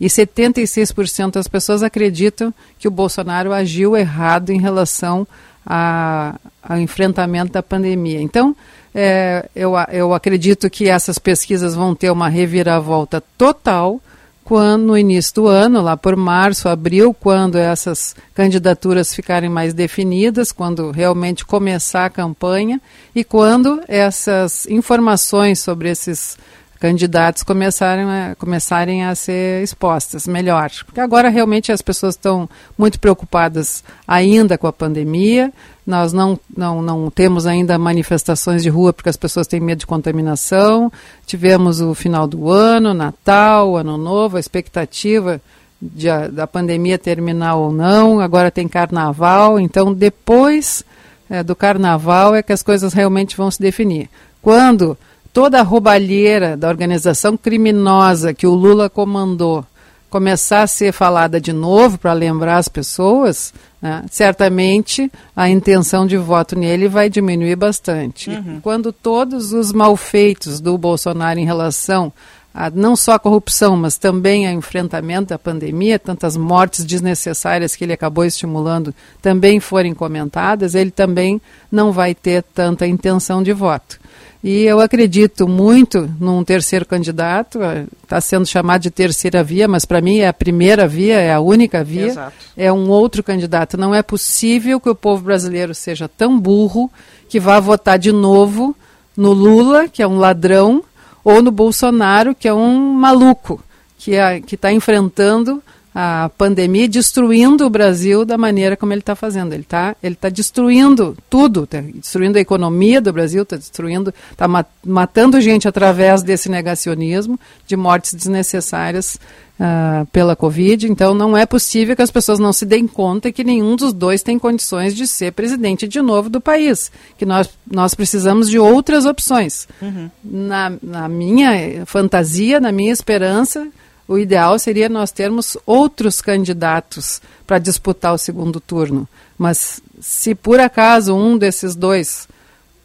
E 76% das pessoas acreditam que o Bolsonaro agiu errado em relação a, ao enfrentamento da pandemia. Então, é, eu, eu acredito que essas pesquisas vão ter uma reviravolta total quando no início do ano, lá por março, abril, quando essas candidaturas ficarem mais definidas, quando realmente começar a campanha e quando essas informações sobre esses candidatos começarem a, começarem a ser expostas melhor. Porque agora realmente as pessoas estão muito preocupadas ainda com a pandemia, nós não, não, não temos ainda manifestações de rua porque as pessoas têm medo de contaminação. Tivemos o final do ano, Natal, Ano Novo, a expectativa de da pandemia terminar ou não. Agora tem Carnaval, então depois é, do Carnaval é que as coisas realmente vão se definir. Quando toda a roubalheira da organização criminosa que o Lula comandou começar a ser falada de novo para lembrar as pessoas, né, certamente a intenção de voto nele vai diminuir bastante. Uhum. Quando todos os malfeitos do Bolsonaro em relação a não só a corrupção, mas também ao enfrentamento da pandemia, tantas mortes desnecessárias que ele acabou estimulando, também forem comentadas, ele também não vai ter tanta intenção de voto. E eu acredito muito num terceiro candidato, está sendo chamado de terceira via, mas para mim é a primeira via, é a única via. Exato. É um outro candidato. Não é possível que o povo brasileiro seja tão burro que vá votar de novo no Lula, que é um ladrão, ou no Bolsonaro, que é um maluco, que é, está enfrentando a pandemia destruindo o Brasil da maneira como ele está fazendo. Ele está ele tá destruindo tudo, tá destruindo a economia do Brasil, está destruindo, está matando gente através desse negacionismo de mortes desnecessárias uh, pela Covid. Então não é possível que as pessoas não se deem conta que nenhum dos dois tem condições de ser presidente de novo do país. Que nós, nós precisamos de outras opções. Uhum. Na, na minha fantasia, na minha esperança, o ideal seria nós termos outros candidatos para disputar o segundo turno. Mas se por acaso um desses dois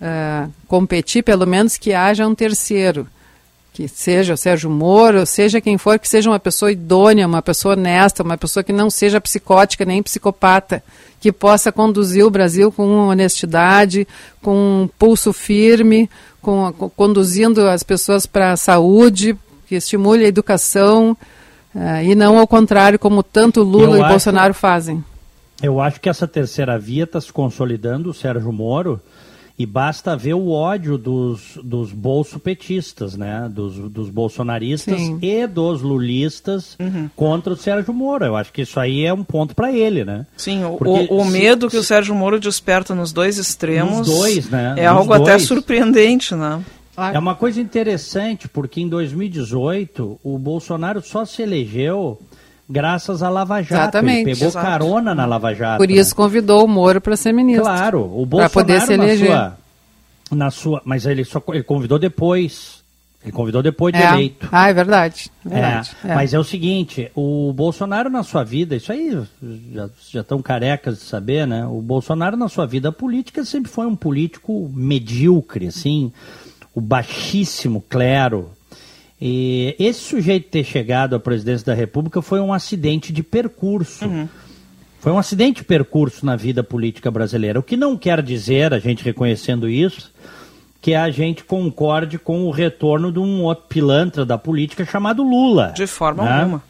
uh, competir, pelo menos que haja um terceiro. Que seja o Sérgio Moro, seja quem for, que seja uma pessoa idônea, uma pessoa honesta, uma pessoa que não seja psicótica nem psicopata, que possa conduzir o Brasil com honestidade, com um pulso firme, com, com conduzindo as pessoas para a saúde, que estimule a educação uh, e não ao contrário, como tanto Lula eu e Bolsonaro fazem. Eu acho que essa terceira via está se consolidando, o Sérgio Moro, E basta ver o ódio dos, dos bolsopetistas, né? Dos, dos bolsonaristas Sim. e dos lulistas Uhum. contra o Sérgio Moro. Eu acho que isso aí é um ponto para ele, né? Sim, o, Porque o, o se- medo que o Sérgio Moro desperta nos dois extremos Nos dois, né? é Nos algo até dois. surpreendente, né? É uma coisa interessante, porque em 2018 o Bolsonaro só se elegeu graças à Lava Jato. Exatamente. Ele pegou Exato. carona na Lava Jato. Por isso convidou o Moro para ser ministro. Claro, o Bolsonaro poder se na eleger. sua, na sua, mas ele só ele convidou depois. Ele convidou depois de É. eleito. Ah, é verdade. É, verdade. É. Mas é o seguinte, o Bolsonaro na sua vida, isso aí já, já estão carecas de saber, né? O Bolsonaro na sua vida política sempre foi um político medíocre, assim, o baixíssimo clero. E esse sujeito ter chegado à presidência da República foi um acidente de percurso. Foi um acidente de percurso na vida política brasileira. O que não quer dizer, a gente reconhecendo isso, que a gente concorde com o retorno de um outro pilantra da política chamado Lula. De forma né? alguma.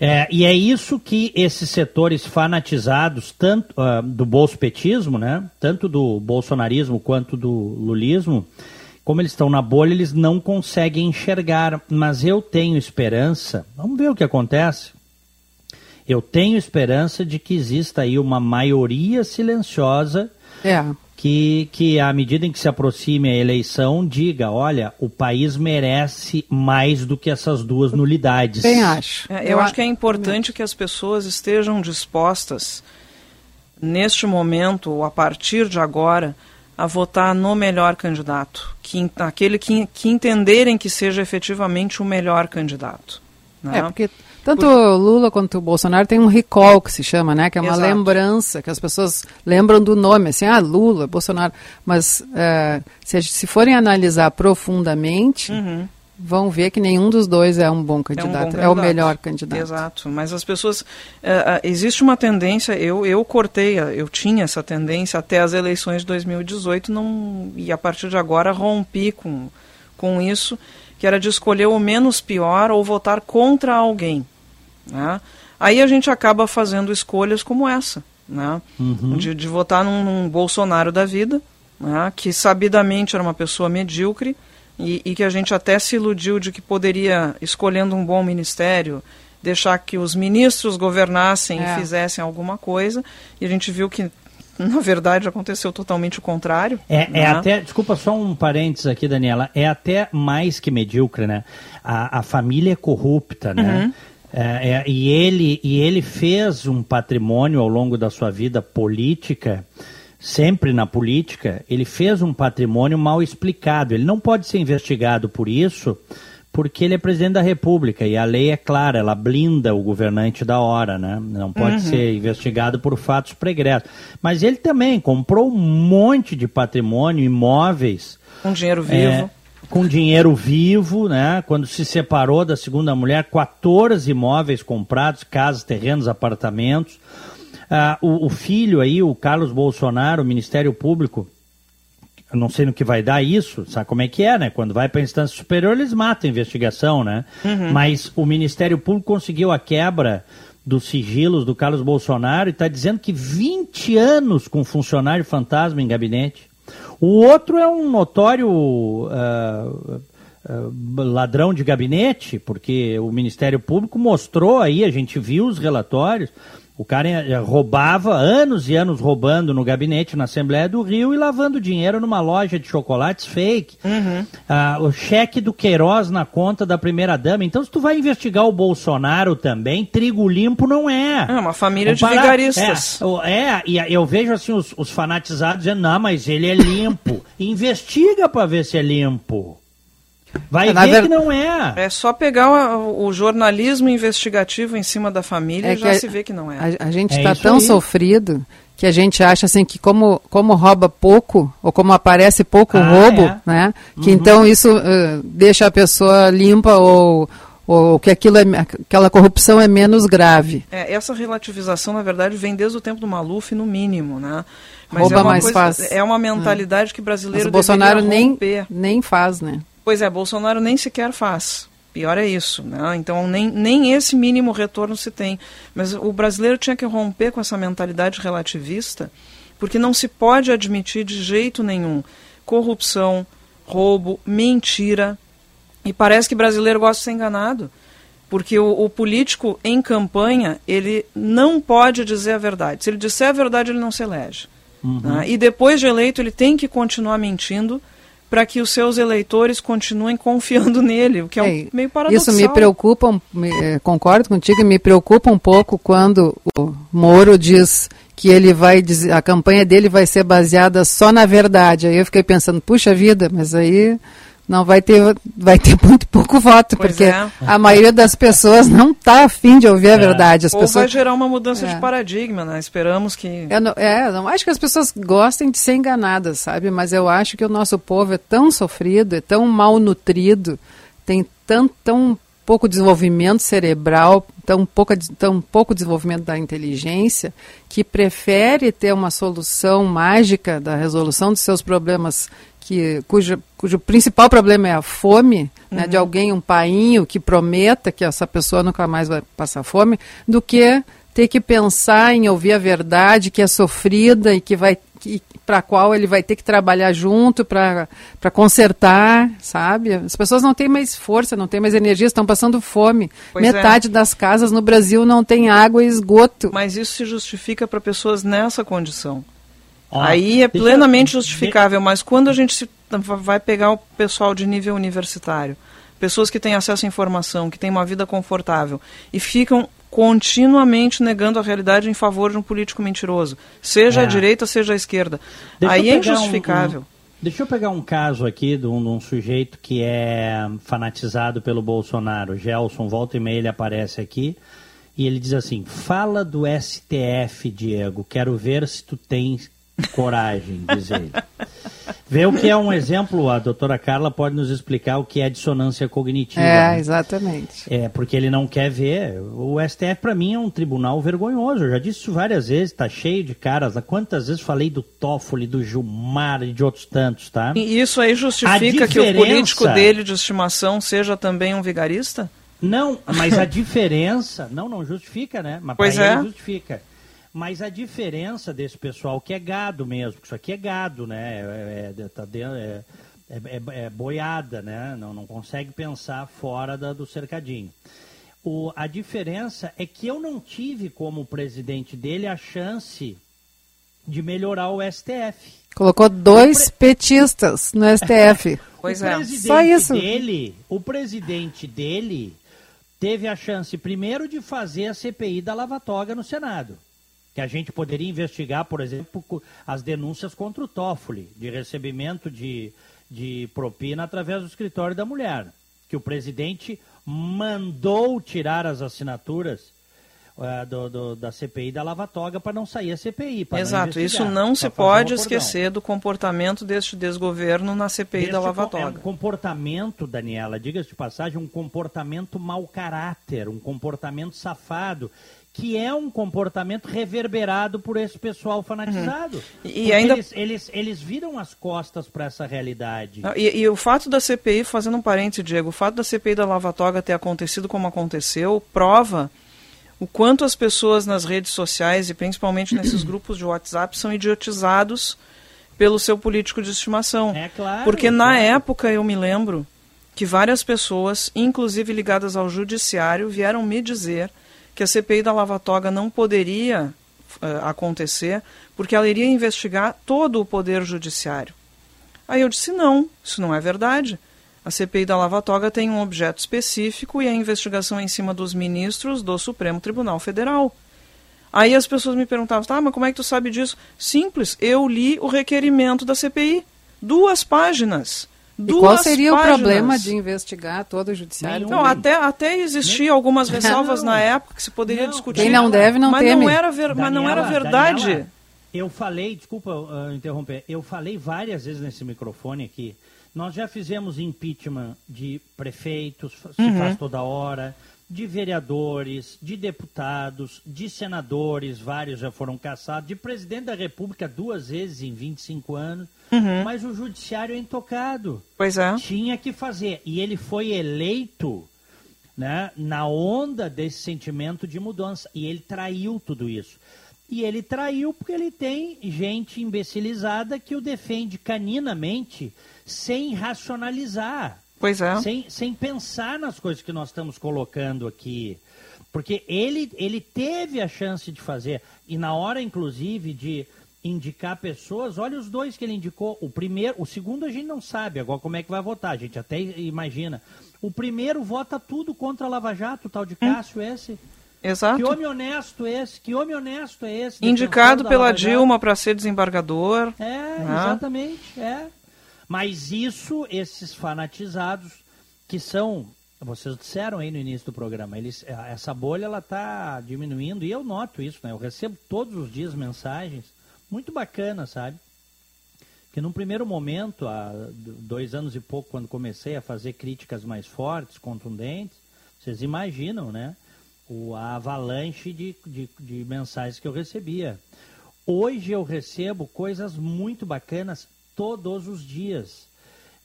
É, e é isso que esses setores fanatizados, tanto ah, do bolsopetismo, né, tanto do bolsonarismo quanto do lulismo, como eles estão na bolha, eles não conseguem enxergar. Mas eu tenho esperança, vamos ver o que acontece. Eu tenho esperança de que exista aí uma maioria silenciosa É. que, que à medida em que se aproxime a eleição, diga, olha, o país merece mais do que essas duas nulidades. Bem acho. É, eu, acho que é importante que as pessoas estejam dispostas, neste momento, ou a partir de agora, a votar no melhor candidato. Que, aquele que, que entenderem que seja efetivamente o melhor candidato. né? É, porque tanto o Lula quanto o Bolsonaro tem um recall que se chama, né? Que é uma Exato. lembrança, que as pessoas lembram do nome, assim, ah, Lula, Bolsonaro. Mas eh, se, se forem analisar profundamente, vão ver que nenhum dos dois é um bom candidato. É, bom o melhor candidato. Exato, mas as pessoas. eh, eh, existe uma tendência, eu, eu cortei, eu tinha essa tendência até as eleições de 2018, não, e a partir de agora rompi com, com isso, que era de escolher o menos pior ou votar contra alguém. Né? Aí a gente acaba fazendo escolhas como essa, né? Uhum. de, de votar num, num Bolsonaro da vida, né? que sabidamente era uma pessoa medíocre e, e que a gente até se iludiu de que poderia, escolhendo um bom ministério, deixar que os ministros governassem É. e fizessem alguma coisa, e a gente viu que, na verdade, aconteceu totalmente o contrário. É, é né? até, desculpa só um parênteses aqui, Daniela, é até mais que medíocre, né? A, a família é corrupta, né? Uhum. É, é, e, ele, e ele fez um patrimônio ao longo da sua vida política, sempre na política, ele fez um patrimônio mal explicado. Ele não pode ser investigado por isso, porque ele é presidente da República e a lei é clara, ela blinda o governante da hora, né? Não pode Uhum. ser investigado por fatos pregressos. Mas ele também comprou um monte de patrimônio, imóveis. Com dinheiro vivo. é, com dinheiro vivo, né? Quando se separou da segunda mulher, 14 imóveis comprados, casas, terrenos, apartamentos. Ah, o, o filho aí, o Carlos Bolsonaro, o Ministério Público, eu não sei no que vai dar isso, sabe como é que é, né? Quando vai para a instância superior, eles matam a investigação, né? Uhum. Mas o Ministério Público conseguiu a quebra dos sigilos do Carlos Bolsonaro e está dizendo que 20 anos com funcionário fantasma em gabinete. O outro é um notório ah, ah, ladrão de gabinete, porque o Ministério Público mostrou aí, a gente viu os relatórios, o cara roubava anos e anos roubando no gabinete na Assembleia do Rio e lavando dinheiro numa loja de chocolates fake. Ah, o cheque do Queiroz na conta da primeira-dama. Então, se tu vai investigar o Bolsonaro também, trigo limpo não é. É uma família de Comparar- vigaristas. É, o- é, e eu vejo assim os, os fanatizados dizendo, não, mas ele é limpo. Investiga pra ver se é limpo. Vai É, na ver ver- que não é. É só pegar o, o jornalismo investigativo em cima da família É e que já a- se vê que não é. A, a gente É está isso tão aí. sofrido que a gente acha assim que como, como rouba pouco, ou como aparece pouco Ah, roubo, é. né? Que Uhum. então isso eh, deixa a pessoa limpa ou, ou que aquilo é, aquela corrupção é menos grave. É, essa relativização, na verdade, vem desde o tempo do Maluf, no mínimo, né? Mas Rouba é uma mais coisa, fácil. É uma mentalidade que Mas brasileiro o Bolsonaro nem, nem faz, né? Pois é, Bolsonaro nem sequer faz. Pior é isso, né? Então nem, nem esse mínimo retorno se tem. Mas o brasileiro tinha que romper com essa mentalidade relativista, Porque não se pode admitir de jeito nenhum corrupção, roubo, mentira. E parece que brasileiro gosta de ser enganado. Porque o, o, político em campanha, ele não pode dizer a verdade. Se ele disser a verdade, ele não se elege. Uhum. Né? E depois de eleito, ele tem que continuar mentindo para que os seus eleitores continuem confiando nele, o que é, um, é meio paradoxal. Isso me preocupa, me, eh, concordo contigo, me preocupa um pouco quando o Moro diz que ele vai dizer, a campanha dele vai ser baseada só na verdade. Aí eu fiquei pensando, puxa vida, mas aí não vai ter, vai ter muito pouco voto, pois porque é. a maioria das pessoas não está afim de ouvir a é. verdade. As Ou pessoas... vai gerar uma mudança é. de paradigma, né? Esperamos que. Eu não, é, não acho que as pessoas gostem de ser enganadas, sabe? Mas eu acho que o nosso povo é tão sofrido, é tão mal nutrido, tem tão, tão pouco desenvolvimento cerebral, tão, pouca, tão pouco desenvolvimento da inteligência, que prefere ter uma solução mágica da resolução dos seus problemas que, cujo, cujo principal problema é a fome, uhum. né, de uhum. alguém, um painho que prometa que essa pessoa nunca mais vai passar fome, do que ter que pensar em ouvir a verdade que é sofrida e que vai para a qual ele vai ter que trabalhar junto para consertar, sabe? As pessoas não têm mais força, não têm mais energia, estão passando fome. Pois Metade é. das casas no Brasil não tem água e esgoto. Mas isso se justifica para pessoas nessa condição. Ah, Aí é plenamente eu... justificável, mas quando a gente se, vai pegar o pessoal de nível universitário, pessoas que têm acesso à informação, que têm uma vida confortável e ficam continuamente negando a realidade em favor de um político mentiroso, seja é. a direita, seja a esquerda. Deixa Aí é injustificável. Um, um, deixa eu pegar um caso aqui de um, de um, sujeito que é fanatizado pelo Bolsonaro. Gelson, volta e meia, ele aparece aqui e ele diz assim: Fala do STF, Diego, quero ver se tu tens coragem, diz ele. Vê o que é um exemplo, a doutora Carla pode nos explicar o que é dissonância cognitiva. É, né? exatamente. É, porque ele não quer ver. O STF, para mim, é um tribunal vergonhoso. Eu já disse isso várias vezes, tá cheio de caras. Quantas vezes falei do Toffoli, do Gilmar e de outros tantos, tá? E isso aí justifica diferença... que o político dele de estimação seja também um vigarista? Não, mas a diferença. Não, não justifica, né? Mas pois é. justifica. Mas a diferença desse pessoal que é gado mesmo, que isso aqui é gado, né? É, é, tá dentro, é, é, é, é, boiada, né? Não, não consegue pensar fora da, do cercadinho. O, a diferença é que eu não tive como presidente dele a chance de melhorar o STF. Colocou dois pre... petistas no STF. pois é. Só isso. Dele, o presidente dele teve a chance primeiro de fazer a CPI da Lavatoga no Senado que a gente poderia investigar, por exemplo, as denúncias contra o Toffoli, de recebimento de, de propina através do escritório da mulher, que o presidente mandou tirar as assinaturas uh, do, do, da CPI da Lava Toga para não sair a CPI. Exato, não isso não se pode um esquecer do comportamento deste desgoverno na CPI deste da Lava Toga. É um comportamento, Daniela, diga-se de passagem, um comportamento mau caráter, um comportamento safado que é um comportamento reverberado por esse pessoal fanatizado. Uhum. E ainda eles, eles, eles viram as costas para essa realidade. E, e, o fato da CPI, fazendo um parênteses, Diego, o fato da CPI da Lava Toga ter acontecido como aconteceu, prova o quanto as pessoas nas redes sociais e principalmente nesses grupos de WhatsApp são idiotizados pelo seu político de estimação. É claro. Porque na época eu me lembro que várias pessoas, inclusive ligadas ao judiciário, vieram me dizer que a CPI da Lava Toga não poderia uh, acontecer porque ela iria investigar todo o poder judiciário. Aí eu disse: não, isso não é verdade. A CPI da Lava Toga tem um objeto específico e a investigação é em cima dos ministros do Supremo Tribunal Federal. Aí as pessoas me perguntavam: tá, mas como é que tu sabe disso? Simples, eu li o requerimento da CPI. Duas páginas. E qual seria páginas. o problema de investigar todo o judiciário? Não, até, até existiam algumas ressalvas na época que se poderia não. discutir. Quem não deve não mas teme. Não era ver, Daniela, mas não era verdade. Daniela, eu falei, desculpa uh, interromper, eu falei várias vezes nesse microfone aqui. Nós já fizemos impeachment de prefeitos, se uhum. faz toda hora de vereadores, de deputados, de senadores, vários já foram caçados, de presidente da República duas vezes em 25 anos, uhum. mas o judiciário é intocado. Pois é. Tinha que fazer. E ele foi eleito né, na onda desse sentimento de mudança. E ele traiu tudo isso. E ele traiu porque ele tem gente imbecilizada que o defende caninamente sem racionalizar. Pois é. Sem, sem pensar nas coisas que nós estamos colocando aqui. Porque ele, ele teve a chance de fazer. E na hora, inclusive, de indicar pessoas, olha os dois que ele indicou. O primeiro, o segundo a gente não sabe agora como é que vai votar, a gente até imagina. O primeiro vota tudo contra a Lava Jato, o tal de Cássio esse. Exato. Que homem honesto esse, que homem honesto é esse? Indicado pela? Dilma para ser desembargador. É, né? exatamente, é. Mas isso, esses fanatizados, que são, vocês disseram aí no início do programa, eles, essa bolha ela está diminuindo e eu noto isso, né? Eu recebo todos os dias mensagens muito bacanas, sabe? Que num primeiro momento, há dois anos e pouco, quando comecei a fazer críticas mais fortes, contundentes, vocês imaginam, né? O, a avalanche de, de, de mensagens que eu recebia. Hoje eu recebo coisas muito bacanas todos os dias,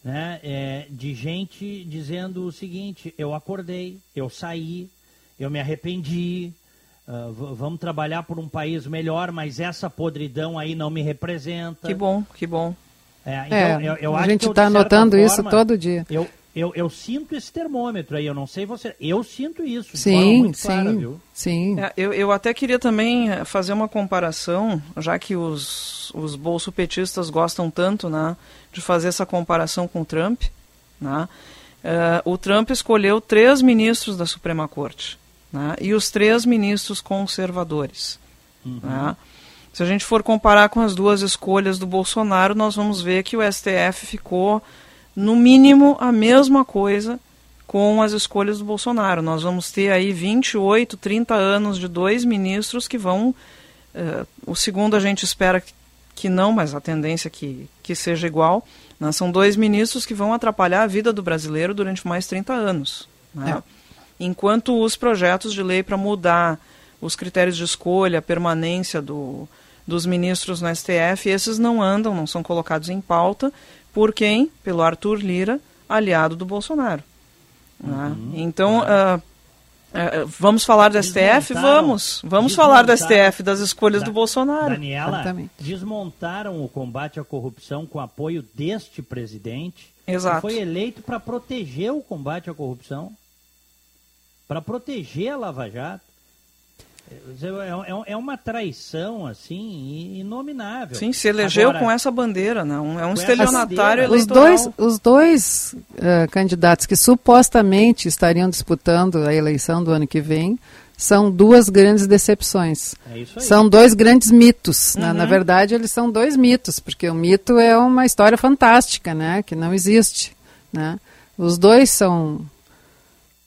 né? É, de gente dizendo o seguinte: eu acordei, eu saí, eu me arrependi, v- vamos trabalhar por um país melhor, mas essa podridão aí não me representa. Que bom, que bom. É, então, É, eu, eu a acho gente que eu, tá de certa notando isso forma, todo dia. Eu, eu, eu sinto esse termômetro aí, eu não sei você. Eu sinto isso. de Sim, forma muito sim, clara, viu? sim. É, eu, eu até queria também eh, fazer uma comparação, já que os, os bolsopetistas gostam tanto né, de fazer essa comparação com o Trump. Né? Eh, o Trump escolheu três ministros da Suprema Corte né, e os três ministros conservadores. né? Se a gente for comparar com as duas escolhas do Bolsonaro, nós vamos ver que o STF ficou, no mínimo, a mesma coisa com as escolhas do Bolsonaro. Nós vamos ter aí 28, 30 anos de dois ministros que vão. eh, o segundo a gente espera que, que não, mas a tendência é que, que seja igual. né? São dois ministros que vão atrapalhar a vida do brasileiro durante mais 30 anos. né? Enquanto os projetos de lei para mudar os critérios de escolha, a permanência do, dos ministros no STF, esses não andam, não são colocados em pauta. Por quem? Pelo Arthur Lira, aliado do Bolsonaro. né? Então, ah, ah, vamos falar do STF? Vamos. Vamos falar do STF, das escolhas Da- do Bolsonaro. Daniela, Exatamente. desmontaram o combate à corrupção com apoio deste presidente. Exato. Que foi eleito para proteger o combate à corrupção, para proteger a Lava Jato. É, é- é uma traição, assim, inominável. Sim, se elegeu Agora, com essa bandeira, né? Um- é um estelionatário bandeira. Os eleitoral. dois, os dois eh, candidatos que supostamente estariam disputando a eleição do ano que vem são duas grandes decepções. É. São dois grandes mitos. né? Uhum. Na verdade, eles são dois mitos, porque o mito é uma história fantástica, né? que não existe. Né? Os dois são,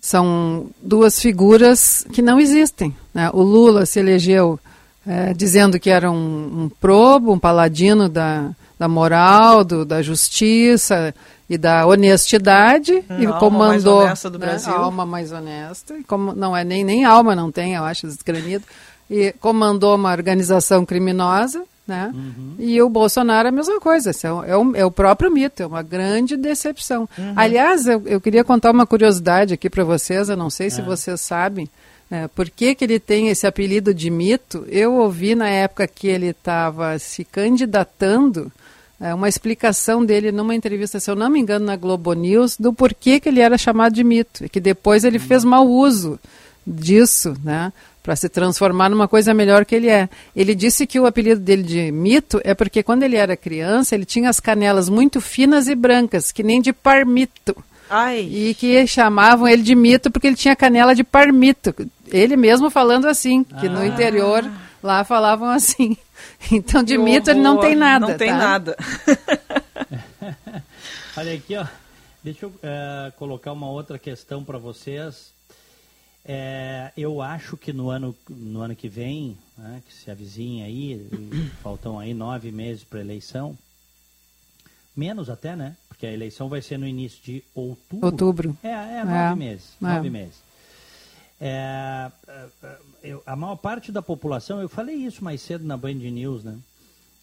são duas figuras que não existem. né? O Lula se elegeu eh, dizendo que era um, um probo, um paladino da, da moral, do, da justiça e da honestidade Hum, e a alma comandou mais honesta do né, Brasil. a alma mais honesta, como não é nem nem alma não tem, eu acho desgranido, e comandou uma organização criminosa, né? E o Bolsonaro é a mesma coisa, é o, é o, é o próprio mito, é uma grande decepção. Aliás, eu, eu queria contar uma curiosidade aqui para vocês, eu não sei se vocês sabem, é, por que, que ele tem esse apelido de mito? Eu ouvi na época que ele estava se candidatando é, uma explicação dele numa entrevista, se eu não me engano, na Globo News, do porquê que ele era chamado de mito. E que depois ele fez mau uso disso, né? Para se transformar numa coisa melhor que ele é. Ele disse que o apelido dele de mito é porque quando ele era criança, ele tinha as canelas muito finas e brancas, que nem de parmito. Ai, E que chamavam ele de mito porque ele tinha canela de parmito. Ele mesmo falando assim, que no interior lá falavam assim. Então de que mito ele não horror. tem nada. Não tem tá? nada. Olha aqui, ó. Deixa eu eh, colocar uma outra questão para vocês. É, eu acho que no ano, no ano que vem, né, que se avizinha aí, faltam aí nove meses para eleição, menos até, né? Porque a eleição vai ser no início de outubro. Outubro. É, é nove É. meses. É. Nove meses. É, é, é, eu- a maior parte da população, eu falei isso mais cedo na Band News, né?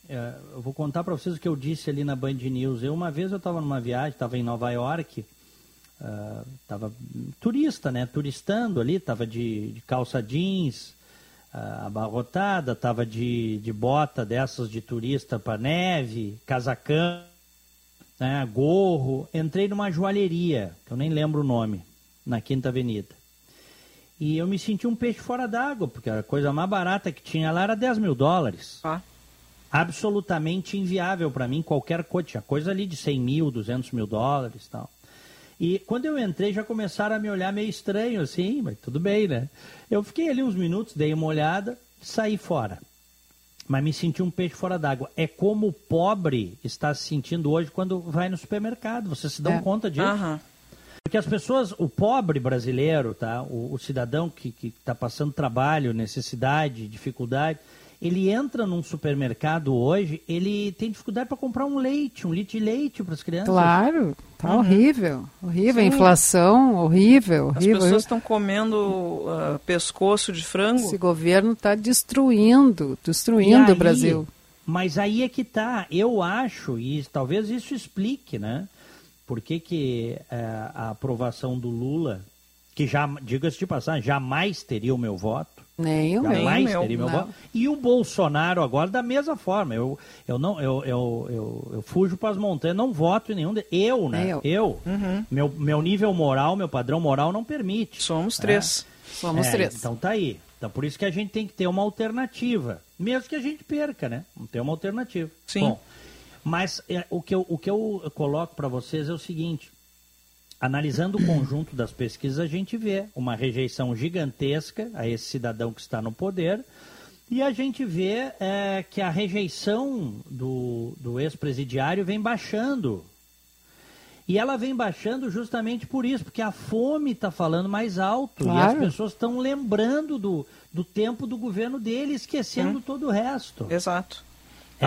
É, eu vou contar para vocês o que eu disse ali na Band News. Eu, uma vez eu estava numa viagem, estava em Nova York, estava turista, né? Turistando ali, estava de, de calça jeans, ah, abarrotada, tava de, de bota dessas de turista para neve, casacão, né, gorro. Entrei numa joalheria, que eu nem lembro o nome, na Quinta Avenida. E eu me senti um peixe fora d'água, porque a coisa mais barata que tinha lá era 10 mil dólares. Ah. Absolutamente inviável para mim qualquer coisa. Tinha coisa ali de 100 mil, 200 mil dólares tal. E quando eu entrei, já começaram a me olhar meio estranho, assim, mas tudo bem, né? Eu fiquei ali uns minutos, dei uma olhada, saí fora. Mas me senti um peixe fora d'água. É como o pobre está se sentindo hoje quando vai no supermercado. Vocês se dão É. conta disso? Aham. Porque as pessoas, o pobre brasileiro, tá? o, o cidadão que está passando trabalho, necessidade, dificuldade, ele entra num supermercado hoje, ele tem dificuldade para comprar um leite, um litro de leite para as crianças. Claro, tá Uhum. horrível. Horrível, Sim. inflação, horrível, As horrível. pessoas estão comendo ah, pescoço de frango. Esse governo está destruindo, destruindo aí- o Brasil. Mas aí é que tá. Eu acho, e talvez isso explique, né? Por que, que eh, a aprovação do Lula, que já, diga-se de passagem, jamais teria o meu voto. Nem o meu. Jamais meu, teria meu. E o Bolsonaro agora da mesma forma. Eu, eu não eu, eu, eu, eu fujo para as montanhas, não voto em nenhum. De... Eu, né? Nem eu. Meu, meu nível moral, meu padrão moral não permite. Somos três. Somos É, três. Então tá aí. Então por isso que a gente tem que ter uma alternativa. Mesmo que a gente perca, né? Não tem uma alternativa. Sim. Bom, mas é, o, que eu, o que eu coloco para vocês é o seguinte. Analisando o conjunto das pesquisas, a gente vê uma rejeição gigantesca a esse cidadão que está no poder. E a gente vê é, que a rejeição do, do ex-presidiário vem baixando. E ela vem baixando justamente por isso, porque a fome está falando mais alto. E as Claro. pessoas estão lembrando do, do tempo do governo dele, esquecendo todo o resto. Exato.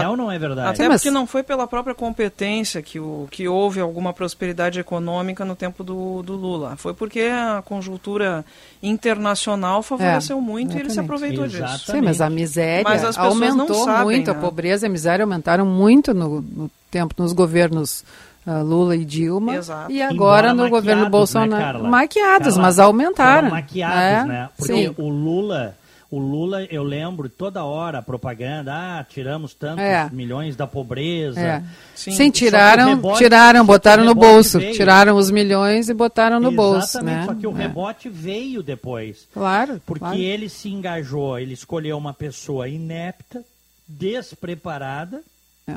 É ou não é verdade? Até Sim, mas- porque não foi pela própria competência que, o, que houve alguma prosperidade econômica no tempo do, do Lula. Foi porque a conjuntura internacional favoreceu É, muito e ele se exatamente. aproveitou disso. Exato. Sim, mas a miséria Mas aumentou sabem, muito, a né? pobreza e a miséria aumentaram muito no, no tempo, nos governos ah, Lula e Dilma. Exato. E agora Embora no governo maquiados, Bolsonaro. Né, Carla? maquiados, Carla, mas aumentaram. Maquiados, É, né? Porque Sim. o Lula, o Lula, eu lembro toda hora a propaganda, ah, tiramos tantos É. milhões da pobreza. É. Sim. Sim, tiraram, rebote- tiraram, botaram no bolso. veio. Tiraram os milhões e botaram no bolso, Exatamente, né? só que o É. rebote veio depois. Claro, Porque claro. ele se engajou, ele escolheu uma pessoa inepta, despreparada. É.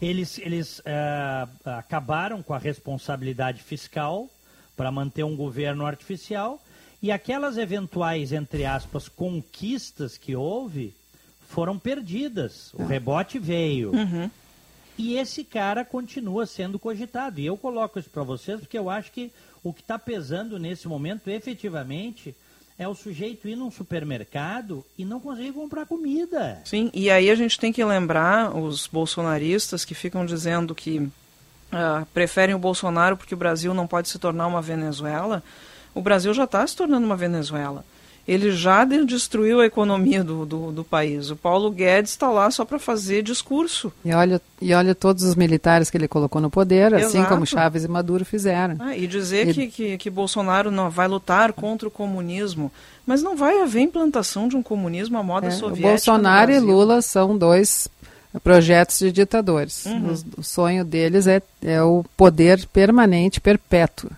Eles, eles eh, acabaram com a responsabilidade fiscal para manter um governo artificial. E aquelas eventuais, entre aspas, conquistas que houve foram perdidas. O rebote veio. E esse cara continua sendo cogitado. E eu coloco isso para vocês porque eu acho que o que está pesando nesse momento, efetivamente, é o sujeito ir num supermercado e não conseguir comprar comida. Sim, e aí a gente tem que lembrar os bolsonaristas que ficam dizendo que ah, preferem o Bolsonaro porque o Brasil não pode se tornar uma Venezuela. O Brasil já está se tornando uma Venezuela. Ele já de- destruiu a economia do, do, do país. O Paulo Guedes está lá só para fazer discurso. E olha, e olha todos os militares que ele colocou no poder, assim Exato. como Chaves e Maduro fizeram. Ah, e dizer E- Que, que, que Bolsonaro não vai lutar contra o comunismo. Mas não vai haver implantação de um comunismo à moda É, o soviética. Bolsonaro e. Lula são dois projetos de ditadores. Uhum. Os- o sonho deles é, é o poder permanente, perpétuo.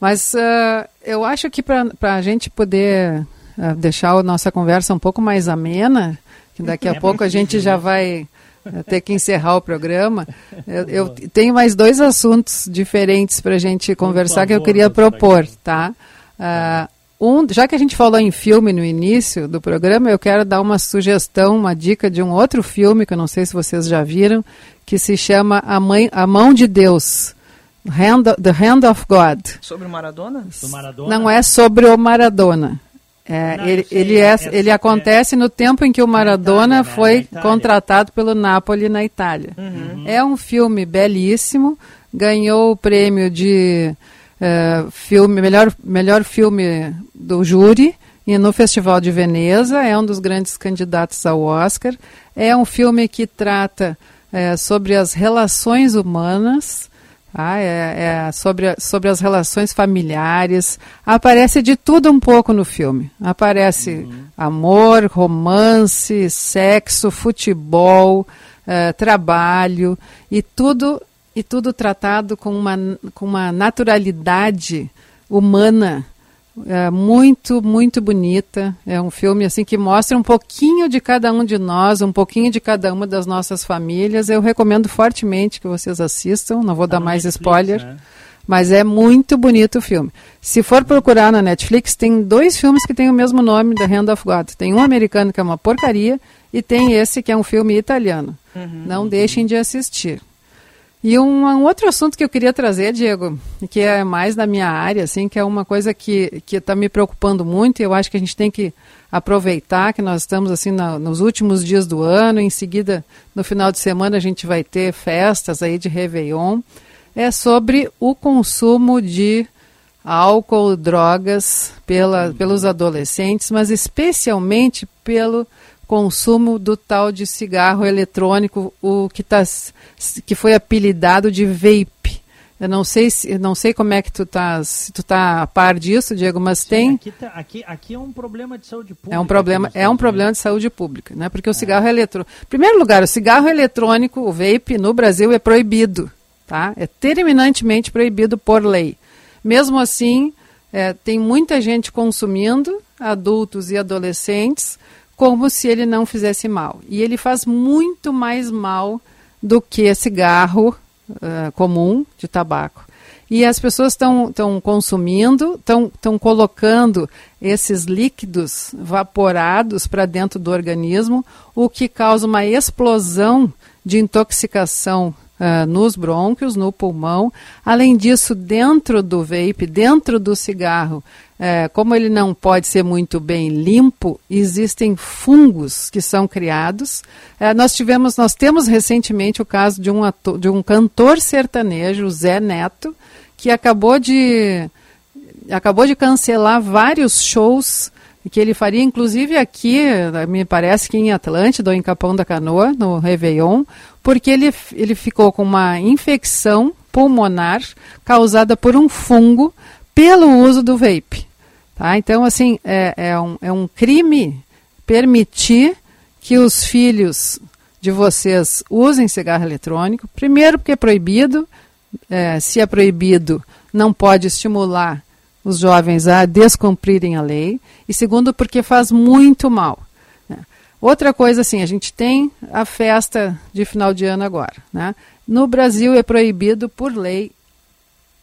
Mas ah, eu acho que para a gente poder ah, deixar a nossa conversa um pouco mais amena, que daqui a É pouco a gente já né? vai ah, ter que encerrar o programa, eu, eu tenho mais dois assuntos diferentes para a gente conversar que eu queria propor, tá? Ah, um, já que a gente falou em filme no início do programa, eu quero dar uma sugestão, uma dica de um outro filme que eu não sei se vocês já viram, que se chama A, Mãe, a Mão de Deus, Hand of- The Hand of God. Sobre o Maradona? Do Maradona. Não é sobre o Maradona. É, Não, ele, sei, ele, é, ele é- acontece no tempo em que o Maradona Itália, né? foi contratado pelo Napoli na Itália. Uhum. É um filme belíssimo, ganhou o prêmio de eh, filme melhor, melhor filme do júri e no Festival de Veneza, é um dos grandes candidatos ao Oscar. É um filme que trata eh, sobre as relações humanas, Ah, é, é sobre, sobre as relações familiares. Aparece de tudo um pouco no filme. Aparece uhum. amor, romance, sexo, futebol, uh, trabalho e tudo e tudo tratado com uma, com uma naturalidade humana é muito, muito bonita. É um filme assim que mostra um pouquinho de cada um de nós, um pouquinho de cada uma das nossas famílias. Eu recomendo fortemente que vocês assistam. Não vou tá dar mais Netflix, spoiler. Né? Mas é muito bonito o filme. Se for procurar na Netflix, tem dois filmes que têm o mesmo nome, The Hand of God. Tem um americano que é uma porcaria e tem esse que é um filme italiano. Uhum, Não uhum. deixem de assistir. E um, um, outro assunto que eu queria trazer, Diego, que é mais da minha área, assim, que é uma coisa que está me preocupando muito e eu acho que a gente tem que aproveitar que nós estamos assim na, nos últimos dias do ano, em seguida, no final de semana, a gente vai ter festas aí de Réveillon, é sobre o consumo de álcool, drogas pela, pelos adolescentes, mas especialmente pelo consumo do tal de cigarro eletrônico, o que, tá, que foi apelidado de vape. Eu não sei se, não sei como é que tu tá, se tu tá a par disso, Diego, mas Sim, tem. Aqui, tá, aqui, aqui, é um problema de saúde pública. É um problema, é um problema de saúde pública, né? Porque o é. cigarro eletrônico, primeiro lugar, o cigarro eletrônico, o vape no Brasil é proibido, tá? É terminantemente proibido por lei. Mesmo assim, é, tem muita gente consumindo, adultos e adolescentes, como se ele não fizesse mal. E ele faz muito mais mal do que cigarro uh, comum de tabaco. E as pessoas estão consumindo, estão colocando esses líquidos vaporados para dentro do organismo, o que causa uma explosão de intoxicação uh, nos brônquios, no pulmão. Além disso, dentro do vape, dentro do cigarro, uh, como ele não pode ser muito bem limpo, existem fungos que são criados. Uh, nós tivemos, nós temos recentemente o caso de um, ator, de um cantor sertanejo, Zé Neto, que acabou de acabou de cancelar vários shows que ele faria, inclusive aqui, me parece que em Atlântida ou em Capão da Canoa, no Réveillon, porque ele, ele ficou com uma infecção pulmonar causada por um fungo pelo uso do vape. Tá? Então, assim, é, é, um, é um crime permitir que os filhos de vocês usem cigarro eletrônico. Primeiro, porque é proibido. É, se é proibido, não pode estimular os jovens a descumprirem a lei, e segundo, porque faz muito mal. Né? Outra coisa, assim, a gente tem a festa de final de ano agora. Né? No Brasil é proibido, por lei,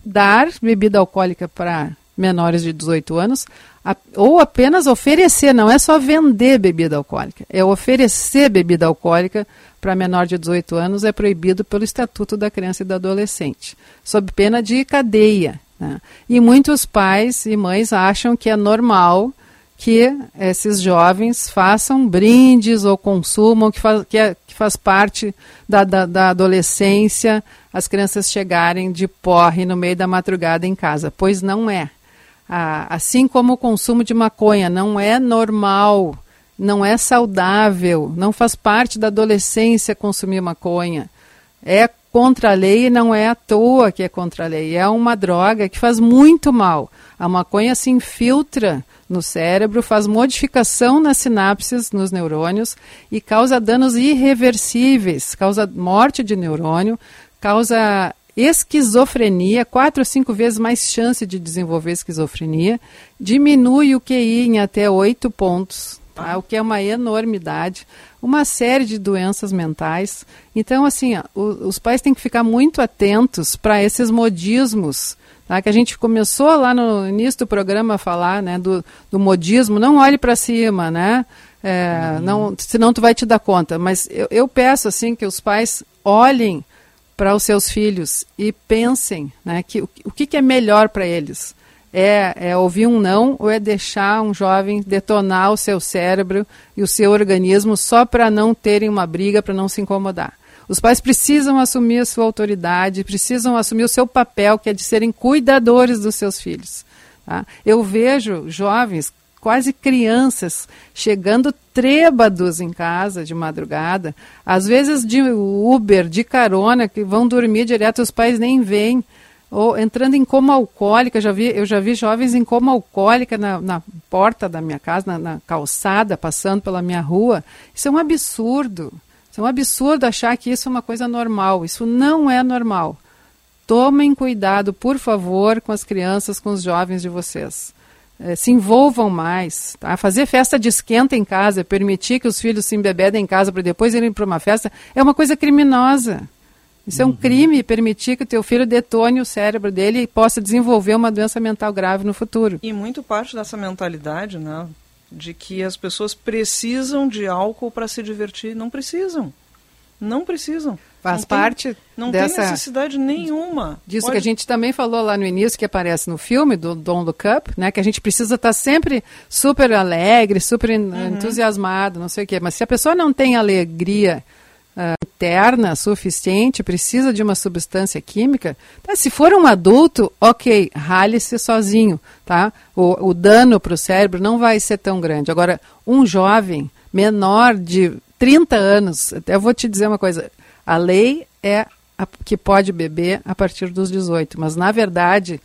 dar bebida alcoólica para menores de 18 anos, a, ou apenas oferecer, não é só vender bebida alcoólica, é oferecer bebida alcoólica para menor de 18 anos, é proibido pelo Estatuto da Criança e do Adolescente, sob pena de cadeia. Né? E muitos pais e mães acham que é normal que esses jovens façam brindes ou consumam, que faz, que, é, que faz parte da, da, da, adolescência, as crianças chegarem de porre no meio da madrugada em casa. Pois não é. Ah, assim como o consumo de maconha não é normal, não é saudável, não faz parte da adolescência consumir maconha. É contra a lei e não é à toa que é contra a lei. É uma droga que faz muito mal. A maconha se infiltra no cérebro, faz modificação nas sinapses, nos neurônios e causa danos irreversíveis, causa morte de neurônio, causa esquizofrenia, quatro ou cinco vezes mais chance de desenvolver esquizofrenia, diminui o QI em até oito pontos, tá? o que é uma enormidade uma série de doenças mentais. Então, assim, ó, os pais têm que ficar muito atentos para esses modismos. Tá? Que a gente começou lá no início do programa a falar né, do, do modismo, não olhe para cima, né? É, uhum. não, senão tu vai te dar conta. Mas eu, eu peço assim que os pais olhem para os seus filhos e pensem né, que, o, o que, que é melhor para eles é, é ouvir um não ou é deixar um jovem detonar o seu cérebro e o seu organismo só para não terem uma briga, para não se incomodar. Os pais precisam assumir a sua autoridade, precisam assumir o seu papel, que é de serem cuidadores dos seus filhos. Tá? Eu vejo jovens quase crianças, chegando trêbados em casa de madrugada, às vezes de Uber, de carona, que vão dormir direto, os pais nem vêm ou entrando em coma alcoólica, já vi, eu já vi jovens em coma alcoólica na, na porta da minha casa, na, na, calçada, passando pela minha rua. Isso é um absurdo. Isso é um absurdo achar que isso é uma coisa normal. Isso não é normal. Tomem cuidado, por favor, com as crianças, com os jovens de vocês. É, se envolvam mais. Tá? Fazer festa de esquenta em casa, permitir que os filhos se embebedem em casa para depois irem para uma festa, é uma coisa criminosa. Isso é um crime permitir que o teu filho detone o cérebro dele e possa desenvolver uma doença mental grave no futuro. E muito parte dessa mentalidade, né, de que as pessoas precisam de álcool para se divertir, não precisam. Não precisam. Faz não parte tem, não dessa tem necessidade nenhuma. Disso Pode... que a gente também falou lá no início, que aparece no filme do Don't Look Up, né? Que a gente precisa estar sempre super alegre, super uhum. entusiasmado, não sei o quê. Mas se a pessoa não tem alegria interna suficiente, precisa de uma substância química, tá? se for um adulto, ok, rale-se sozinho, tá? O, o dano para o cérebro não vai ser tão grande. Agora, um jovem menor de 30 anos, até vou te dizer uma coisa, a lei é a, que pode beber a partir dos 18, mas na verdade,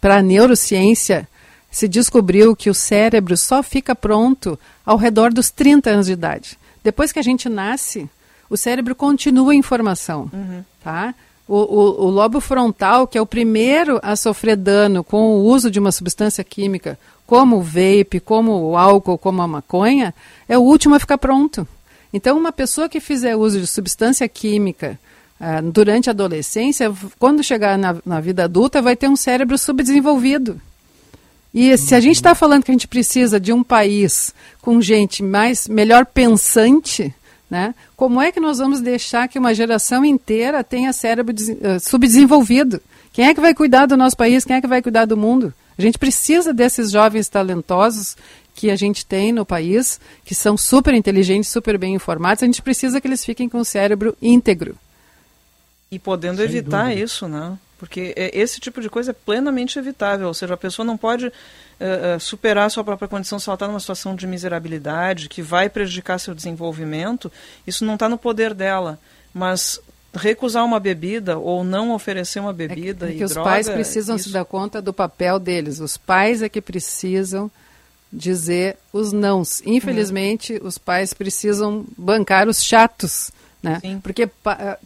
para a neurociência, se descobriu que o cérebro só fica pronto ao redor dos 30 anos de idade. Depois que a gente nasce, o cérebro continua em formação, uhum. tá? O, o, o, lobo frontal, que é o primeiro a sofrer dano com o uso de uma substância química, como o vape, como o álcool, como a maconha, é o último a ficar pronto. Então, uma pessoa que fizer uso de substância química uh, durante a adolescência, quando chegar na, na, vida adulta, vai ter um cérebro subdesenvolvido. E se a gente está falando que a gente precisa de um país com gente mais melhor pensante, né? Como é que nós vamos deixar que uma geração inteira tenha cérebro uh, subdesenvolvido? Quem é que vai cuidar do nosso país? Quem é que vai cuidar do mundo? A gente precisa desses jovens talentosos que a gente tem no país, que são super inteligentes, super bem informados. A gente precisa que eles fiquem com o cérebro íntegro. E podendo Sem evitar dúvida. isso, né? Porque é, esse tipo de coisa é plenamente evitável. Ou seja, a pessoa não pode uh, superar a sua própria condição se ela está numa situação de miserabilidade, que vai prejudicar seu desenvolvimento, isso não está no poder dela. Mas recusar uma bebida ou não oferecer uma bebida é que, é que os droga, pais precisam isso... se dar conta do papel deles. Os pais é que precisam dizer os nãos. Infelizmente, uhum. os pais precisam bancar os chatos, né? Porque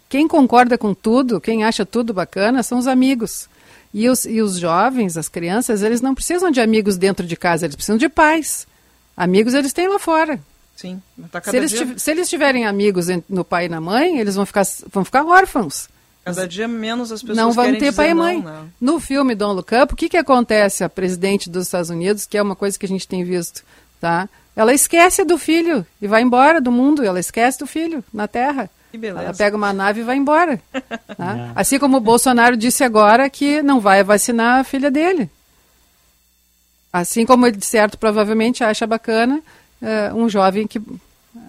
quem concorda com tudo, quem acha tudo bacana, são os amigos. E os, e os jovens, as crianças, eles não precisam de amigos dentro de casa, eles precisam de pais. Amigos eles têm lá fora. Sim. Tá se, eles dia... se eles tiverem amigos no pai e na mãe, eles vão ficar, vão ficar órfãos. Cada dia menos as pessoas não vão ter pai e mãe. Não, No filme Don Up, o que, que acontece a presidente dos Estados Unidos, que é uma coisa que a gente tem visto, tá? Ela esquece do filho e vai embora do mundo. Ela esquece do filho na Terra. Que beleza. Ela pega uma nave e vai embora. Tá? Assim como o Bolsonaro disse agora que não vai vacinar a filha dele. Assim como ele, de certo, provavelmente acha bacana uh, um jovem que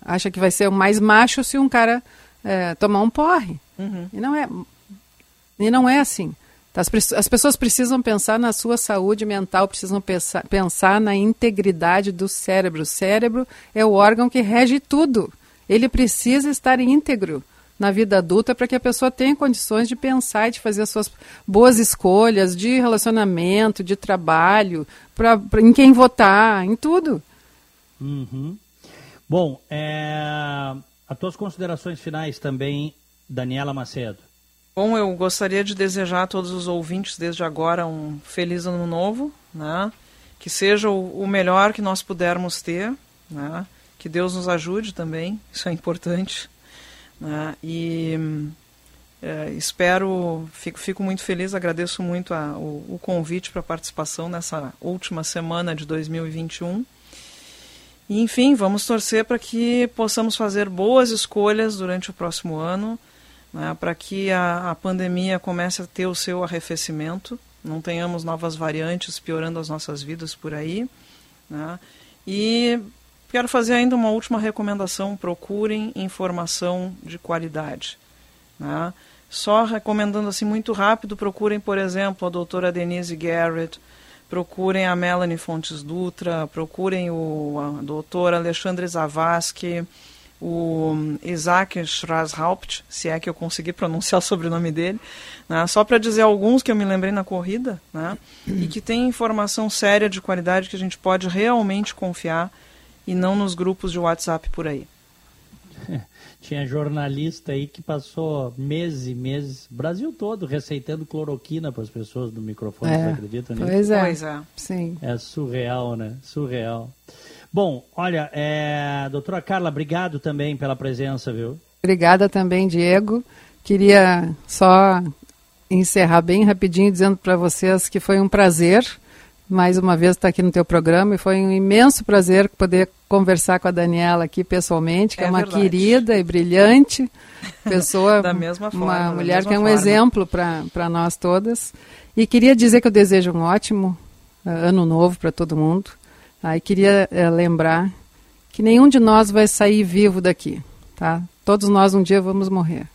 acha que vai ser o mais macho se um cara uh, tomar um porre. Uhum. E, não é, e não é assim. As, as, pessoas precisam pensar na sua saúde mental, precisam pensar, pensar na integridade do cérebro. O cérebro é o órgão que rege tudo ele precisa estar íntegro na vida adulta para que a pessoa tenha condições de pensar e de fazer as suas boas escolhas de relacionamento, de trabalho, pra, pra em quem votar, em tudo. Uhum. Bom, é... as tuas considerações finais também, Daniela Macedo. Bom, eu gostaria de desejar a todos os ouvintes desde agora um feliz ano novo, né? Que seja o, o melhor que nós pudermos ter, né? Que Deus nos ajude também, isso é importante. Né? E é, espero, fico, fico muito feliz, agradeço muito a, o, o convite para participação nessa última semana de 2021. E, enfim, vamos torcer para que possamos fazer boas escolhas durante o próximo ano, né, para que a, a pandemia comece a ter o seu arrefecimento, não tenhamos novas variantes piorando as nossas vidas por aí. Né, e Quero fazer ainda uma última recomendação: procurem informação de qualidade. Né? Só recomendando assim muito rápido, procurem, por exemplo, a doutora Denise Garrett, procurem a Melanie Fontes Dutra, procurem o doutor Alexandre Zavascki, o Isaac Schrashaupt, se é que eu consegui pronunciar o sobrenome dele, né? só para dizer alguns que eu me lembrei na corrida, né? e que tem informação séria de qualidade que a gente pode realmente confiar e não nos grupos de WhatsApp por aí. Tinha jornalista aí que passou meses e meses, Brasil todo, receitando cloroquina para as pessoas do microfone, é, você acredita nisso? Pois é. Pois é. Sim. É surreal, né? Surreal. Bom, olha, é, doutora Carla, obrigado também pela presença, viu? Obrigada também, Diego. Queria só encerrar bem rapidinho dizendo para vocês que foi um prazer mais uma vez estar aqui no teu programa e foi um imenso prazer poder conversar com a Daniela aqui pessoalmente, que é, é uma verdade. querida e brilhante pessoa, da mesma forma, uma mulher que é um forma. exemplo para nós todas. E queria dizer que eu desejo um ótimo uh, ano novo para todo mundo. Aí queria é, lembrar que nenhum de nós vai sair vivo daqui, tá? Todos nós um dia vamos morrer.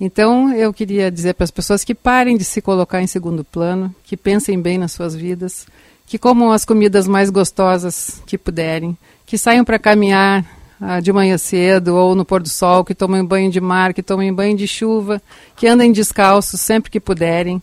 Então eu queria dizer para as pessoas que parem de se colocar em segundo plano, que pensem bem nas suas vidas, que comam as comidas mais gostosas que puderem, que saiam para caminhar ah, de manhã cedo ou no pôr do sol, que tomem banho de mar, que tomem banho de chuva, que andem descalços sempre que puderem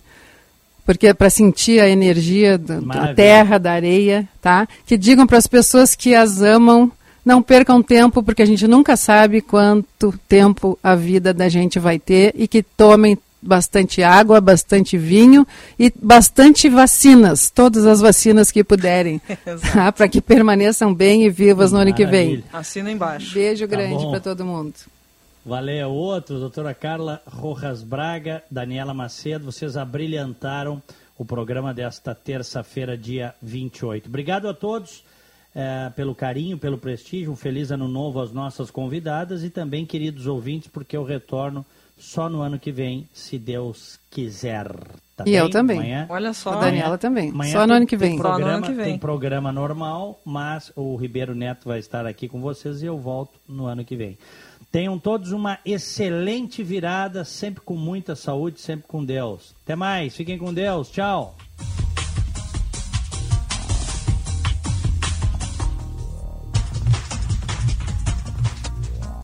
porque é para sentir a energia da, da, terra, da areia, tá? Que digam para as pessoas que as amam, não percam tempo, porque a gente nunca sabe quanto tempo a vida da gente vai ter e que tomem bastante água, bastante vinho e bastante vacinas, todas as vacinas que puderem, tá? para que permaneçam bem e vivas no ano que vem. Assina embaixo. Beijo tá grande para todo mundo. Valeu, outro, doutora Carla Rojas Braga, Daniela Macedo, vocês abrilhantaram o programa desta terça-feira, dia 28. Obrigado a todos é, pelo carinho, pelo prestígio, um feliz ano novo às nossas convidadas e também, queridos ouvintes, porque eu retorno só no ano que vem, se Deus quiser. Tá e bem? eu também. Amanhã, Olha só. A Daniela também. Amanhã só no ano que vem. Programa, no ano que vem. Tem programa normal, mas o Ribeiro Neto vai estar aqui com vocês e eu volto no ano que vem. Tenham todos uma excelente virada, sempre com muita saúde, sempre com Deus. Até mais, fiquem com Deus, tchau.